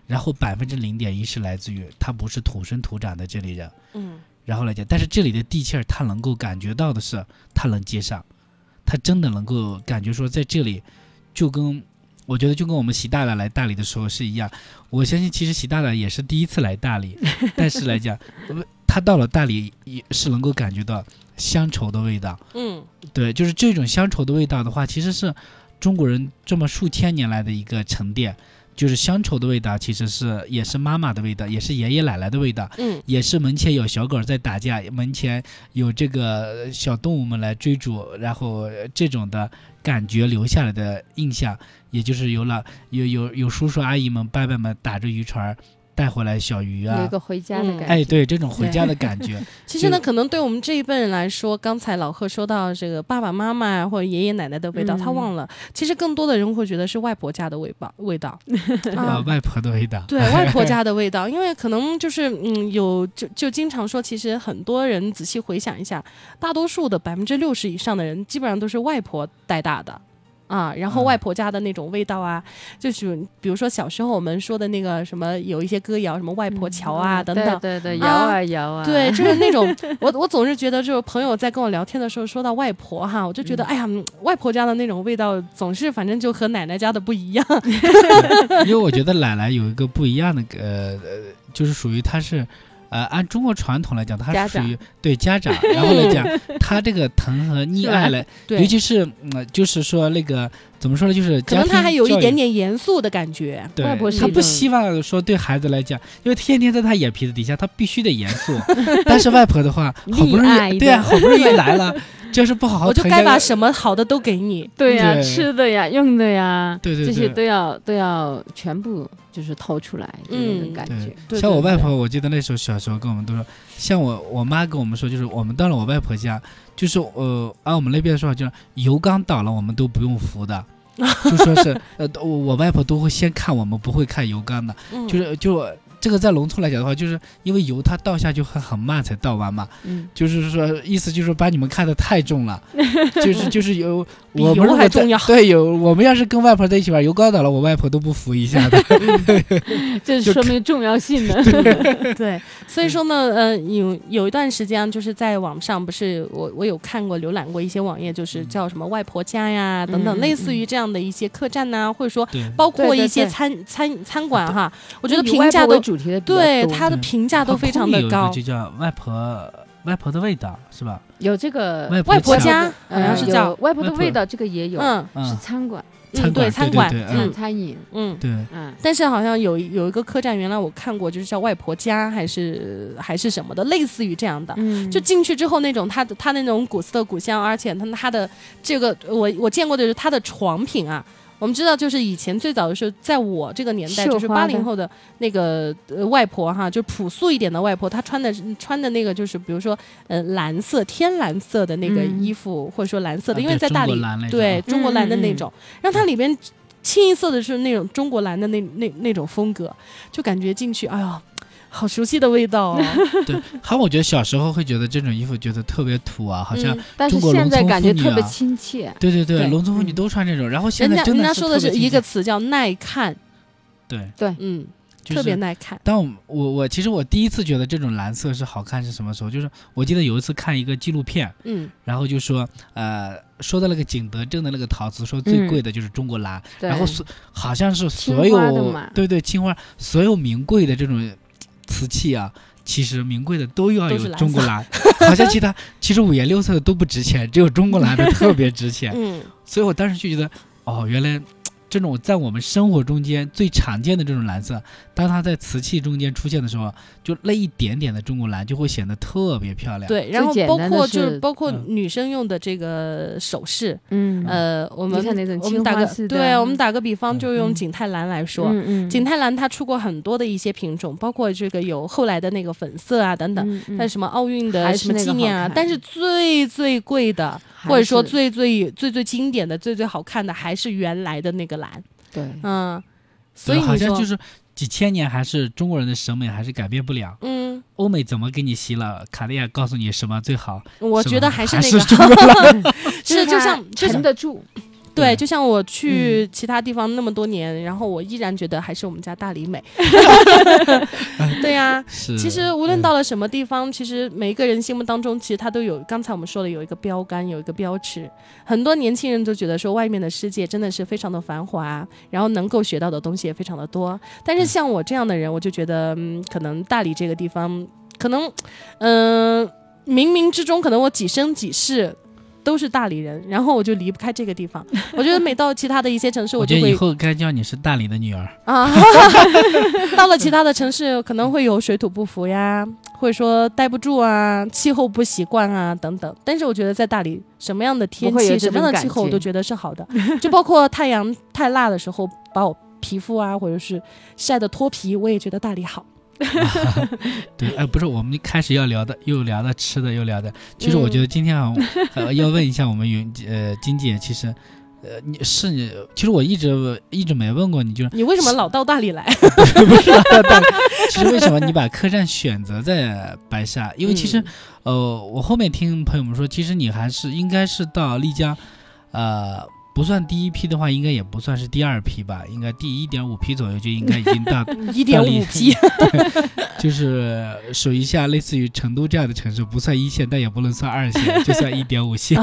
然后百分之零点一是来自于他不是土生土长的这里人，嗯。然后来讲，但是这里的地气儿，他能够感觉到的是，他能接上，他真的能够感觉说，在这里，就跟我觉得就跟我们习大大来大理的时候是一样。我相信，其实习大大也是第一次来大理，但是来讲，呃他到了大理也是能够感觉到乡愁的味道。嗯对，就是这种乡愁的味道的话，其实是中国人这么数千年来的一个沉淀。就是乡愁的味道，其实是也是妈妈的味道，也是爷爷奶奶的味道。嗯也是门前有小狗在打架，门前有这个小动物们来追逐，然后呃这种的感觉留下来的印象，也就是有了有有有叔叔阿姨们、伯伯们打着渔船带回来小鱼啊，有一个回家的嗯。感觉。哎，对这种回家的感觉，其实呢，可能对我们这一辈人来说，刚才老贺说到这个爸爸妈妈啊或者爷爷奶奶的味道，他嗯忘了，其实更多的人会觉得是外婆家的味道味道啊，啊。外婆的味道，对外婆家的味道，因为可能就是嗯，有就就经常说，其实很多人仔细回想一下，大多数的百分之六十以上的人，基本上都是外婆带大的。啊，然后嗯外婆家的那种味道啊，就是比如说小时候我们说的那个什么，有一些歌谣，什么外婆桥啊、等等。对对摇啊摇啊，对，就是那种 我我总是觉得，就是朋友在跟我聊天的时候说到外婆哈，我就觉得、哎呀，嗯外婆家的那种味道总是反正就和奶奶家的不一样。因为我觉得奶奶有一个不一样的呃呃，就是属于她是。呃，按中国传统来讲，她家是属于对家长，然后来讲，他这个疼和溺爱嘞，尤，其是嗯，就是说那个怎么说呢，就是可能家庭他还有一点点严肃的感觉。对外婆是，他不希望说对孩子来讲，因为天天在他眼皮子底下，他必须得严肃。但是外婆的话，好不容易，对啊，好不容易来了，就是不好好我就该把什么好的都给你。对呀，对。吃的呀，用的呀，对对这些都要都要全部就是掏出来，就那种嗯感觉。对。对对像我外婆，我记得那时候小时候跟我们都说，像我我妈跟我们说，就是我们到了我外婆家，就是呃，按我们那边的说法，就是油缸倒了我们都不用扶的，就说是呃，我我外婆都会先看我们，不会看油缸的，嗯。就是就这个在农村来讲的话，就是因为油它倒下就会很慢才倒完嘛，嗯，就是说意思就是把你们看得太重了，就是就是有比油我们如果在还重要。对，有我们要是跟外婆在一起玩，油高倒了，我外婆都不扶一下的。这就说明重要性呢。对，所以说呢，呃，有有一段时间就是在网上，不是我我有看过浏览过一些网页，就是叫什么外婆家呀等等，嗯类似于这样的一些客栈呐、或者说对，包括一些餐餐餐馆哈，我觉得评价都主对它的评价都非常的高。就叫外婆外婆的味道，是吧？有这个外外婆家家好像是叫外婆的味道，这个也有，嗯。是嗯，餐馆，嗯，对，餐餐馆，对对对餐嗯。餐饮，嗯。对，嗯，但是好像有有一个客栈，原来我看过，就是叫外婆家还是还是什么的，类似于这样的。嗯。就进去之后，那种它的它那种古色古香，而且它它的这个我我见过的是它的床品啊。我们知道，就是以前最早的时候，在我这个年代，就是八零后的那个呃外婆哈，就朴素一点的外婆，她穿的穿的那个就是比如说呃蓝色天蓝色的那个嗯。衣服，或者说蓝色的，因为在大理对中国蓝的那种，让它里边清一色的是那种中国蓝的那那那种风格，就感觉进去，哎呦，好熟悉的味道哦。对，还有我觉得小时候会觉得这种衣服觉得特别土啊，好像嗯但是中国农现在村妇女感觉特别啊。亲切，对对对，对农村妇女嗯都穿这种，然后现在人家人真的是家说的是一个词叫耐看，对。对，嗯，特别耐看。但我我我其实我第一次觉得这种蓝色是好看是什么时候？就是我记得有一次看一个纪录片，嗯。然后就说呃说到那个景德镇的那个陶瓷，说最贵的就是中国蓝，对。然后所好像是所有对对青花所有名贵的这种瓷器啊。其实名贵的都要有中国蓝，好像其他 其实五颜六色的都不值钱，只有中国蓝的特别值钱。嗯，所以我当时就觉得，哦，原来这种在我们生活中间最常见的这种蓝色，当它在瓷器中间出现的时候，就那一点点的中国蓝就会显得特别漂亮。对，然后包括就是包括嗯。女生用的这个首饰，嗯。呃，我们看那种我们打个对，我们打个比方，嗯就用嗯。景泰蓝来说。嗯嗯。景泰蓝它出过很多的一些品种，包括这个有后来的那个粉色啊等等，嗯嗯。什么奥运的什么纪念啊，但是最最贵的，还或者说最最最最经典的、最最好看的，还是原来的那个蓝。对，嗯，所以，好像就是几千年还是中国人的审美还是改变不了。嗯，欧美怎么给你洗了，卡地亚告诉你什么最好，我觉得还还是那个。是就像就沉得住，对，就像我去其他地方那么多年，然后我依然觉得还是我们家大理美。对呀、是，其实无论嗯到了什么地方，其实每一个人心目当中，其实他都有刚才我们说的有一个标杆，有一个标尺。很多年轻人都觉得说，外面的世界真的是非常的繁华，然后能够学到的东西也非常的多。但是像我这样的人，我就觉得，嗯，可能大理这个地方，可能，嗯、冥冥之中，可能我几生几世。都是大理人，然后我就离不开这个地方。我觉得每到其他的一些城市，我觉就会得以后该叫你是大理的女儿。啊，到了其他的城市，可能会有水土不服呀，或者说待不住啊，气候不习惯啊等等。但是我觉得在大理，什么样的天气、什么样的气候，我都觉得是好的。就包括太阳太辣的时候，把我皮肤啊，或者是晒得脱皮，我也觉得大理好。对，哎，不是，我们开始要聊的，又聊的吃的，又聊的。其实我觉得今天啊，呃，要问一下我们云呃金姐，其实，呃，你是你，其实我一直一直没问过你，就是你为什么老到大理来？不是 其实为什么你把客栈选择在白沙？因为其实，呃，我后面听朋友们说，其实你还是应该是到丽江，呃，不算第一批的话，应该也不算是第二批吧，应该第一点五批左右就应该已经到，一点五批 就是属于像类似于成都这样的城市，不算一线，但也不能算二线，就算一点五线。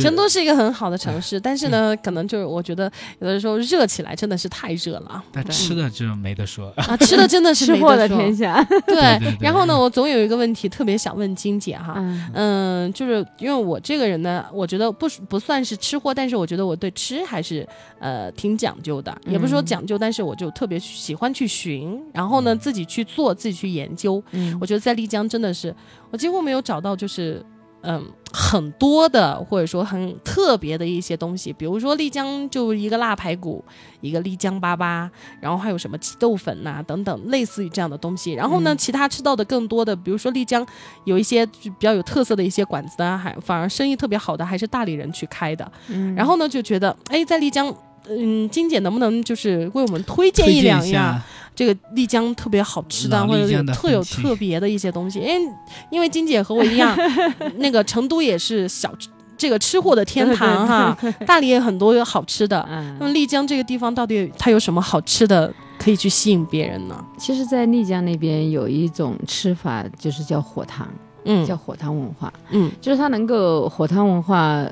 成都是一个很好的城市，但是呢，可能就是我觉得有的时候热起来真的是太热了。但吃的就没得说。啊，吃的真的是吃货的没得说天下。对对对对然后呢，我总有一个问题特别想问金姐哈，嗯嗯，就是因为我这个人呢，我觉得不不算是吃货，但是我觉得我对吃还是呃挺讲究的，也不是说嗯讲究，但是我就特别喜欢去寻，然后呢自己去做，自己去研究。嗯我觉得在丽江真的是，我几乎没有找到就是。嗯，很多的或者说很特别的一些东西，比如说丽江就一个腊排骨，一个丽江粑粑，然后还有什么鸡豆粉呐、等等，类似于这样的东西。然后呢，其他吃到的更多的，比如说丽江有一些就比较有特色的一些馆子啊，还反而生意特别好的还是大理人去开的。嗯然后呢，就觉得哎，在丽江。嗯，金姐能不能就是为我们推荐一两样，这个丽江特别好吃的，或者特有特别的一些东西？因为因为金姐和我一样，那个成都也是小这个吃货的天堂哈，大理也很多有好吃的。那么嗯，丽江这个地方到底它有什么好吃的可以去吸引别人呢？其实，在丽江那边有一种吃法，就是叫火塘，嗯。叫火塘文化，嗯。就是它能够火塘文化，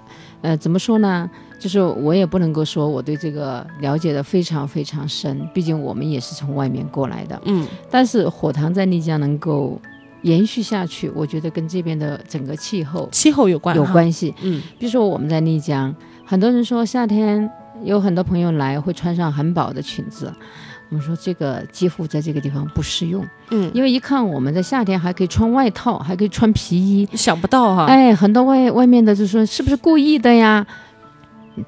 呃，怎么说呢？就是我也不能够说我对这个了解的非常非常深，毕竟我们也是从外面过来的。嗯但是火塘在丽江能够延续下去，我觉得跟这边的整个气候气候有关有。关系。嗯比如说我们在丽江，很多人说夏天有很多朋友来会穿上很薄的裙子，我们说这个几乎在这个地方不适用，嗯，因为一看我们在夏天还可以穿外套，还可以穿皮衣，想不到哈。哎，很多外外面的就说是不是故意的呀？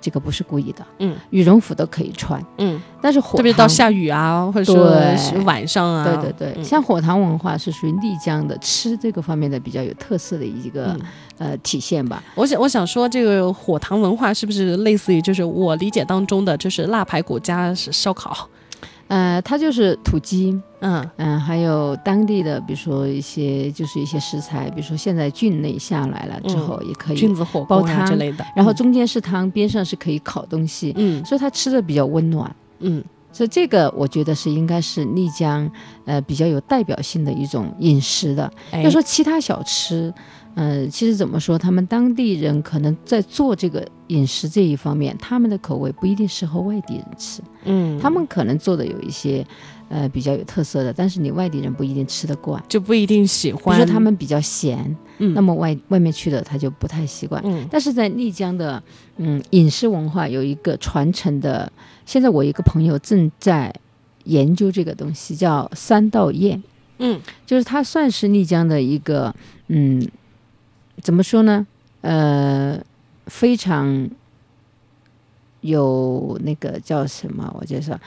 这个不是故意的，嗯羽绒服都可以穿，嗯，但是火特别到下雨啊，或者说是晚上啊。对对对，嗯像火塘文化是属于丽江的吃这个方面的比较有特色的一个、嗯呃体现吧。我想我想说，这个火塘文化是不是类似于就是我理解当中的就是腊排骨加烧烤？呃，它就是土鸡，嗯嗯、还有当地的，比如说一些就是一些食材，比如说现在菌类下来了之后，也可以，菌子火煲汤之类的。然后中间是汤，边上是可以烤东西，嗯所以它吃的比较温暖。嗯所以这个我觉得是应该是丽江呃比较有代表性的一种饮食的。哎要说其他小吃，呃，其实怎么说，他们当地人可能在做这个饮食这一方面，他们的口味不一定适合外地人吃，嗯，他们可能做的有一些呃比较有特色的，但是你外地人不一定吃得惯。就不一定喜比如欢。说他们比较咸，嗯那么外外面去的他就不太习惯。嗯但是在丽江的嗯饮食文化有一个传承的，现在我一个朋友正在研究这个东西，叫三道宴，嗯就是它算是丽江的一个嗯，怎么说呢？呃，非常有那个叫什么？我介绍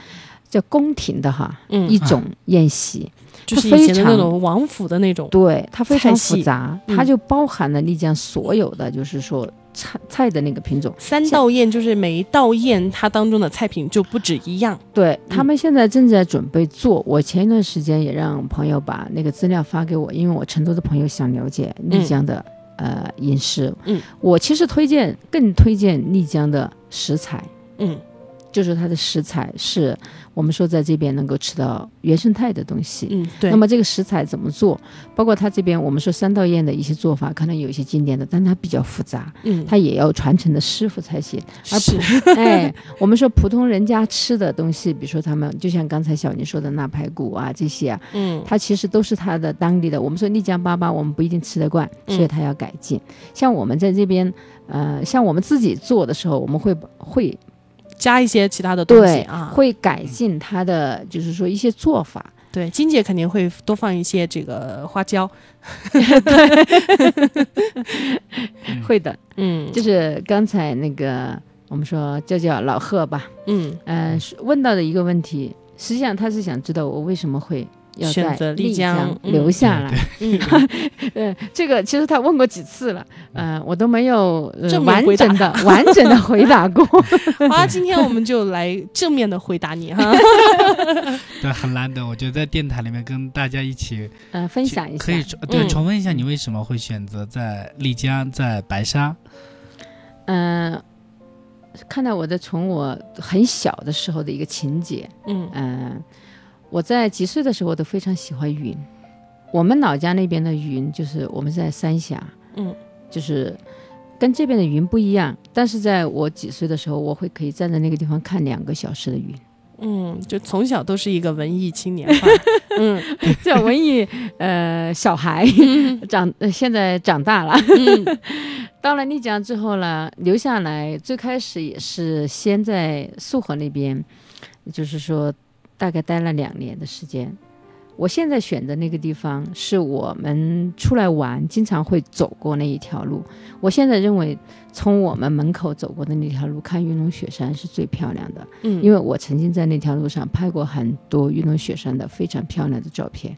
叫宫廷的哈、嗯，一种宴席，就是非以前的那种王府的那种。对，它非常复杂，嗯。它就包含了丽江所有的，就是说菜菜的那个品种。三道宴就是每一道宴它当中的菜品就不止一样。对嗯。他们现在正在准备做，我前一段时间也让朋友把那个资料发给我，因为我成都的朋友想了解丽江的、呃饮食。嗯，我其实推荐更推荐丽江的食材，嗯就是它的食材是我们说在这边能够吃到原生态的东西。嗯，对。那么这个食材怎么做？包括它这边我们说三道宴的一些做法，可能有一些经典的，但它比较复杂，嗯，它也要传承的师傅才行。而是普 哎，我们说普通人家吃的东西，比如说他们就像刚才小宁说的腊排骨啊这些啊，嗯它其实都是它的当地的。我们说丽江粑粑，我们不一定吃得惯，嗯所以它要改进。像我们在这边，呃，像我们自己做的时候，我们会会加一些其他的东西啊。会改进它的，就是说一些做法。对，金姐肯定会多放一些这个花椒。会的，嗯，就是刚才那个我们说叫叫老贺吧，嗯呃，问到的一个问题，实际上他是想知道我为什么会要选在择丽江留下来。嗯，呃，这个其实他问过几次了，呃，我都没有、呃、完整的完整的回答过。好啊，今天我们就来正面的回答你哈。对，很难得，我觉得在电台里面跟大家一起呃，分享一下可以重对嗯重温一下你为什么会选择在丽江，在白沙。嗯、看到我的从我很小的时候的一个情节。嗯嗯、我在几岁的时候都非常喜欢云。我们老家那边的云，就是我们在三峡，嗯，就是跟这边的云不一样。但是在我几岁的时候，我会可以站在那个地方看两个小时的云。嗯，就从小都是一个文艺青年化。嗯叫文艺呃小孩长、呃现在长大了，嗯 到了丽江之后呢，留下来最开始也是先在束河那边，就是说大概待了两年的时间。我现在选的那个地方是我们出来玩经常会走过那一条路。我现在认为，从我们门口走过的那条路看云龙雪山是最漂亮的。嗯，因为我曾经在那条路上拍过很多云龙雪山的非常漂亮的照片。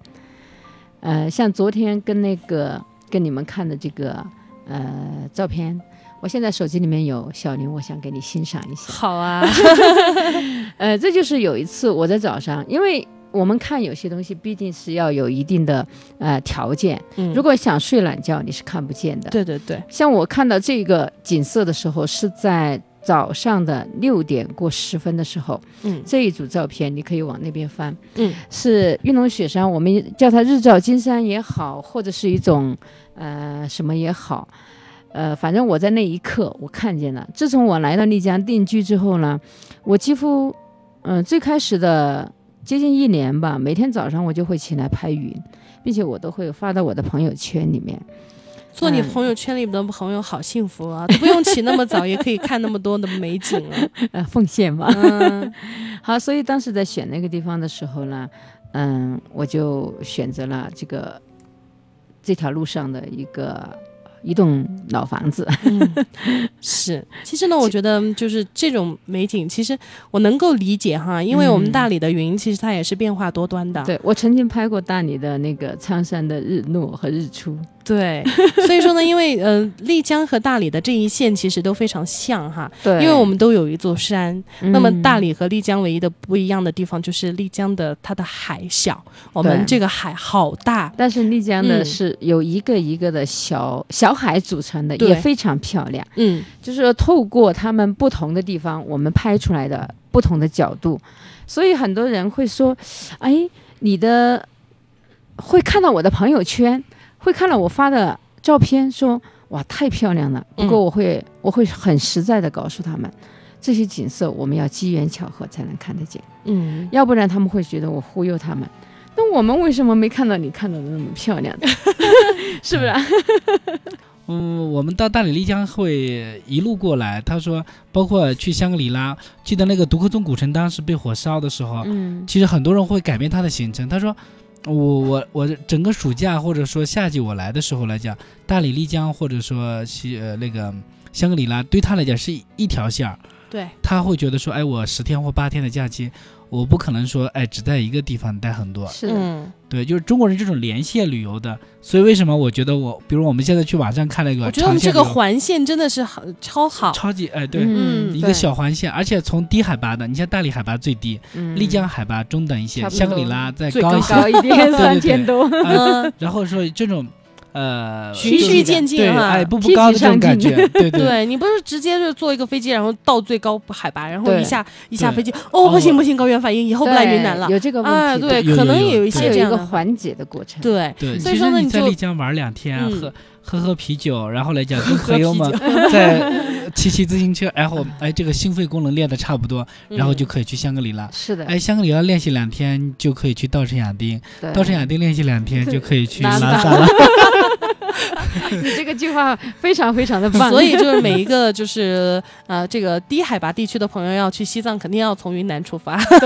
呃，像昨天跟那个跟你们看的这个呃照片，我现在手机里面有小林，我想给你欣赏一下。好啊。呃，这就是有一次我在早上，因为我们看有些东西毕竟是要有一定的呃条件，嗯如果想睡懒觉，你是看不见的。对对对，像我看到这个景色的时候，是在早上的六点过十分的时候。嗯这一组照片你可以往那边翻，嗯是玉龙雪山，我们叫它日照金山也好，或者是一种呃什么也好，呃，反正我在那一刻我看见了。自从我来到丽江定居之后呢，我几乎嗯、最开始的接近一年吧，每天早上我就会起来拍云，并且我都会发到我的朋友圈里面。做你嗯朋友圈里的朋友好幸福啊，都不用起那么早，也可以看那么多的美景了。呃，奉献嘛。嗯 好，所以当时在选那个地方的时候呢，嗯，我就选择了这个这条路上的一个一栋老房子。嗯，是。其实呢，我觉得就是这种美景，其实我能够理解哈，因为我们嗯大理的云其实它也是变化多端的。对我曾经拍过大理的那个苍山的日落和日出。对，所以说呢，因为呃，丽江和大理的这一线其实都非常像哈，对。因为我们都有一座山。那么大理理和丽江唯一的不一样的地方就是丽江的它的海小，我们这个海好大。但是丽江的嗯。是有一个一个的小小海组成的，也非常漂亮。嗯。就是透过他们不同的地方，我们拍出来的不同的角度，所以很多人会说：“哎，你的会看到我的朋友圈，会看到我发的照片，说哇太漂亮了。”不过嗯我会、我会很实在的告诉他们，这些景色我们要机缘巧合才能看得见，嗯，要不然他们会觉得我忽悠他们。那我们为什么没看到你看到的那么漂亮？是不是啊？嗯，我们到大理丽江会一路过来。他说，包括去香格里拉，记得那个独克宗古城当时被火烧的时候，嗯其实很多人会改变他的行程。他说，我我我整个暑假或者说夏季我来的时候来讲，大理丽江或者说西呃那个香格里拉对他来讲是一一条线儿。对，他会觉得说，哎，我十天或八天的假期，我不可能说，哎，只在一个地方待很多。是对，就是中国人这种连线旅游的，所以为什么我觉得我，比如我们现在去网上看了一个我觉得我们这个环线真的是很超好。超级哎，对，嗯一个小环线，而且从低海拔的，你像大理海拔最低，嗯。丽江海拔中等一些，香格里拉再高一些，高一点，对三千多。然后说这种呃循序渐进对，哈哎，步步梯高的这种感觉，对对对你不是直接就坐一个飞机，然后到最高海拔，然后一下一下飞机，哦，不行不行，高原反应，以后不来云南了。有这个问啊，题，对，可能有有也有一些这样的。个缓解的过程。对，对。所以说呢你在丽江玩两天喝喝喝啤酒，然后来讲跟喝朋友 啤们再 骑骑自行车，然后哎这个心肺功能练的差不多，然后就嗯可以去香格里拉。是的，哎，香格里拉练习两天就可以去稻城亚丁，对稻城亚丁练习两天就可以去拉萨了。你这个计划非常非常的棒。所以就是每一个就是呃这个低海拔地区的朋友要去西藏，肯定要从云南出发，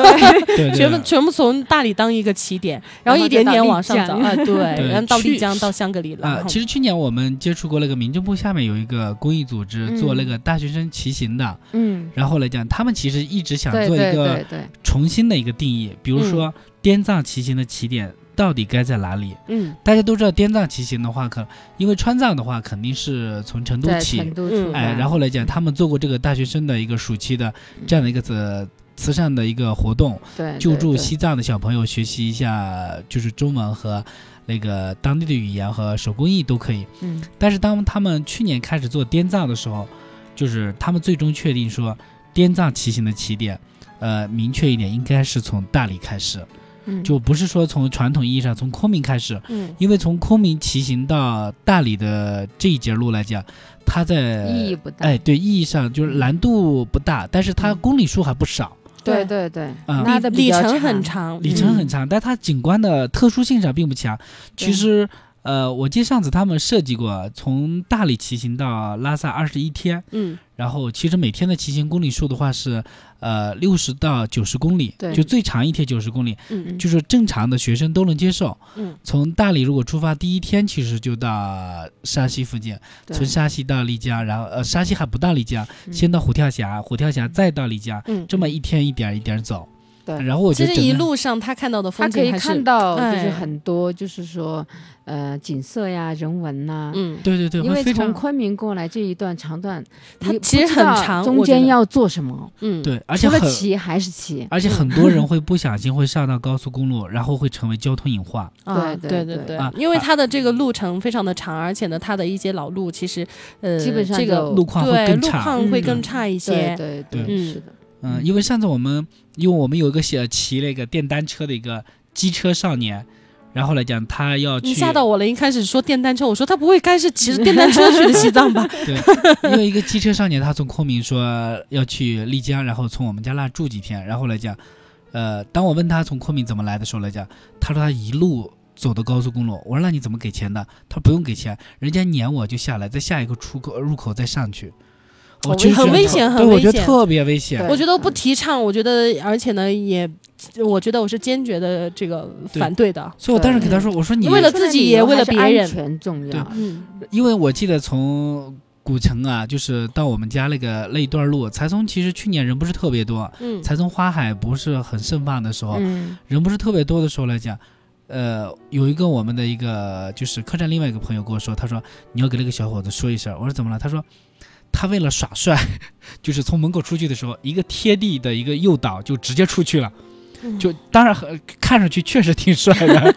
对，全部。全部从大理当一个起点，然后一点点往上走啊，对，然后到丽江到香格里拉啊，。其实去年我们接触过那个民政部下面有一个公益组织嗯做那个大学生骑行的，嗯，然后来讲，他们其实一直想做一个对对，重新的一个定义，比如说滇藏骑行的起点到底该在哪里？嗯。大家都知道滇藏骑行的话，可因为川藏的话肯定是从成都起成，都嗯。出，哎，然后来讲，他们做过这个大学生的一个暑期的这样的一个慈慈善的一个活动，对救助西藏的小朋友学习一下就是中文和那个当地的语言和手工艺都可以。嗯。但是当他们去年开始做滇藏的时候，就是他们最终确定说，滇藏骑行的起点，呃，明确一点，应该是从大理开始，嗯。就不是说从传统意义上从昆明开始，嗯。因为从昆明骑行到大理的这一节路来讲，它在意义不大。哎，对，意义上就是难度不大，但是它嗯公里数还不少，对。对对，啊。拉的里程很，长，里程很长，但它景观的特殊性上并不强。其实，呃，我记得上次他们设计过，从大理骑行到拉萨二十一天，嗯。然后其实每天的骑行公里数的话是，呃，六十到九十公里，对。就最长一天九十公里，嗯就是正常的学生都能接受。嗯。从大理如果出发，第一天其实就到沙溪附近，对。从沙溪到丽江，然后呃沙溪还不到丽江，嗯。先到虎跳峡，虎跳峡再到丽江，嗯，这么一天一点儿一点儿走。对然后我觉其实一得整个路上他看到的他可以风景还是看到就是哎很多，就是说，呃，景色呀、人文呐。嗯。对对对，因为会非常从昆明过来这一段长段，你它其实很长中间要做什么？嗯，对，而且除了很骑还是骑。而且很多人会不小心会上到高速公路，然后会成为交通隐患。啊，对对对对因为它的这个路程非常的长，而且呢，它的一些老路其实呃，基本上这个路况会对路更差况会嗯更差一对些。对对嗯是的。嗯，因为上次我们因为我们有一个写骑那个电单车的一个机车少年，然后来讲他要去你吓到我了！一开始说电单车，我说他不会该是骑着电单车去的西藏吧？对，因为一个机车少年，他从昆明说要去丽江，然后从我们家那住几天，然后来讲，呃，当我问他从昆明怎么来的时候来讲，他说他一路走的高速公路。我说那你怎么给钱的？他说不用给钱，人家撵我就下来，在下一个出口入口再上去。我觉得很危险很危险觉得特别危险。我觉得不提倡，我觉得而且呢，也我觉得我是坚决的这个反对的。所以我当时给他说，我说你为了自己也为了别人安全重要。嗯因为我记得从古城啊，就是到我们家那个那一段路，才从其实去年人不是特别多，嗯才从花海不是很盛放的时候，嗯人不是特别多的时候来讲，呃，有一个我们的一个就是客栈另外一个朋友跟我说，他说你要给那个小伙子说一声，我说怎么了？他说他为了耍帅，就是从门口出去的时候，一个贴地的一个诱导就直接出去了。嗯就当然很看上去确实挺帅的，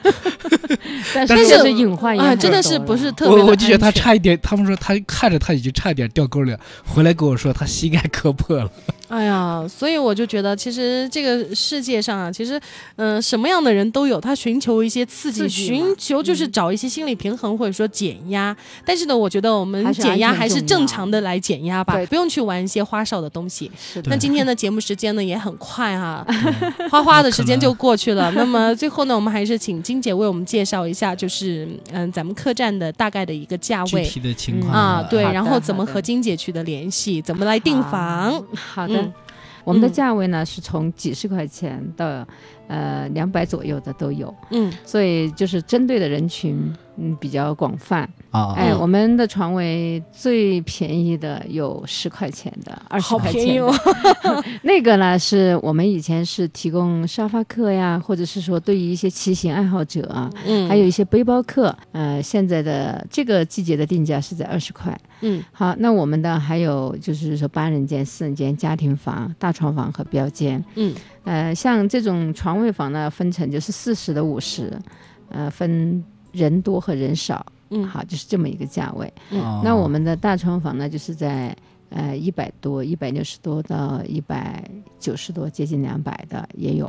但 但是是就是隐患啊，真的是不是特别我我就觉得他差一点，他们说他看着他已经差一点掉沟里了，回来跟我说他膝盖磕破了。哎呀，所以我就觉得，其实这个世界上啊，其实，嗯、什么样的人都有，他寻求一些刺激，寻求就是嗯找一些心理平衡或者说减压。但是呢，我觉得我们减压还是正常的来减压吧，不用去玩一些花哨的东西。是的那今天的节目时间呢也很快哈、花花的时间就过去了。那么最后呢，我们还是请金姐为我们介绍一下，就是嗯，咱们客栈的大概的一个价位。具体的情况啊，对，然后怎么和金姐取得联系，怎么来订房？好的，嗯我们的嗯。价位呢是从几十块钱到呃两百左右的都有，嗯所以就是针对的人群嗯比较广泛。啊，哎，嗯我们的床位最便宜的有十块钱的，二十块钱的。便宜哦。那个呢是我们以前是提供沙发客呀，或者是说对于一些骑行爱好者啊，嗯，还有一些背包客，呃，现在的这个季节的定价是在二十块。嗯好，那我们的还有就是说八人间、四人间、家庭房、大床房和标间。嗯呃，像这种床位房呢，分成就是四十的五十，呃，分人多和人少。嗯好，就是这么一个价位。哦那我们的大床房呢，就是在呃一百多、一百六十多到一百九十多，接近两百的也有。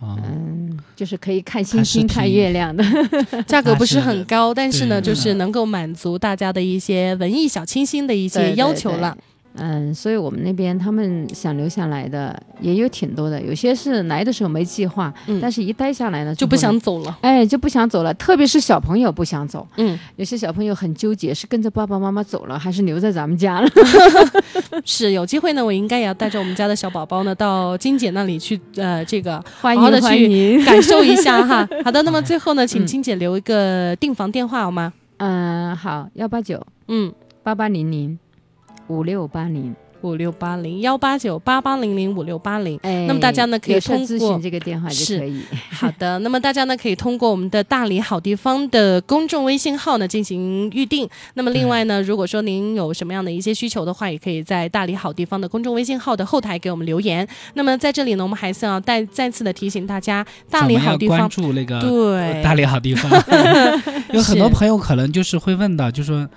哦嗯，就是可以看星星、看月亮的。价格不是很高，但是呢，就是能够满足大家的一些文艺小清新的一些对对对要求了。嗯，所以我们那边他们想留下来的也有挺多的，有些是来的时候没计划，嗯但是一待下来呢就不想走了。哎，就不想走了，特别是小朋友不想走，嗯，有些小朋友很纠结，是跟着爸爸妈妈走了，还是留在咱们家了？是有机会呢，我应该也要带着我们家的小宝宝呢，到金姐那里去，呃，这个欢好好地迎欢去迎。感受一下哈。好的，那么最后呢，请嗯金姐留一个订房电话好吗？嗯，好，幺八九嗯，八八零零五六八零。五六八零幺八九八八零零五六八零。哎，那么大家呢可以通过咨询这个电话就是可以。好的，那么大家呢可以通过我们的大理好地方的公众微信号呢进行预定。那么另外呢，如果说您有什么样的一些需求的话，也可以在大理好地方的公众微信号的后台给我们留言。那么在这里呢，我们还是要再再次的提醒大家，大理好地方注那个对大理好地方，有很多朋友可能就是会问到，就说，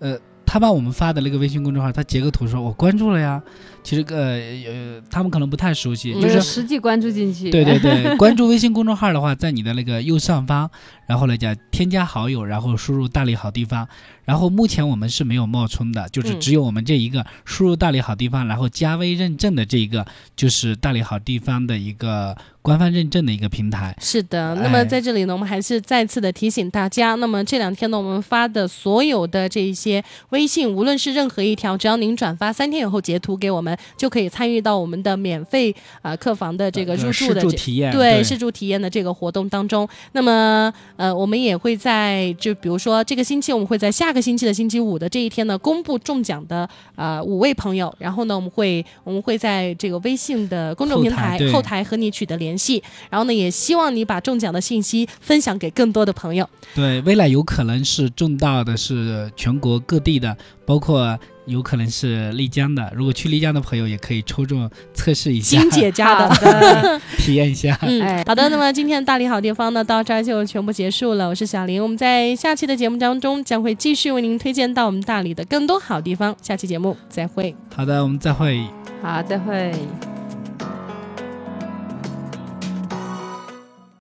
呃，他把我们发的那个微信公众号，他截个图说我关注了呀。其实呃呃，他们可能不太熟悉，嗯就是实际关注进去。对对对，关注微信公众号的话，在你的那个右上方，然后来讲添加好友，然后输入大理好地方。然后目前我们是没有冒充的，就是嗯只有我们这一个输入大理好地方，然后加微认证的这一个，就是大理好地方的一个官方认证的一个平台。是的，那么哎在这里呢，我们还是再次的提醒大家，那么这两天呢，我们发的所有的这一些微信，无论是任何一条，只要您转发三天以后截图给我们，就可以参与到我们的免费啊、呃客房的这个入住试的体验，对试住体验的这个活动当中，那么呃，我们也会在就比如说这个星期，我们会在下个星期的星期五的这一天呢，公布中奖的呃五位朋友，然后呢，我们会我们会在这个微信的公众平台后台后台和你取得联系，然后呢，也希望你把中奖的信息分享给更多的朋友。对，未来有可能是中到的是全国各地的，包括有可能是丽江的。如果去丽江的朋友，也可以抽中测试一下，金姐家的。体验一下。嗯哎，好的，那么今天的大理好地方呢，到这儿就全部结束了。我是小林，我们在下期的节目当中将会继续为您推荐到我们大理的更多好地方。下期节目再会。好的，我们再会。好，再会。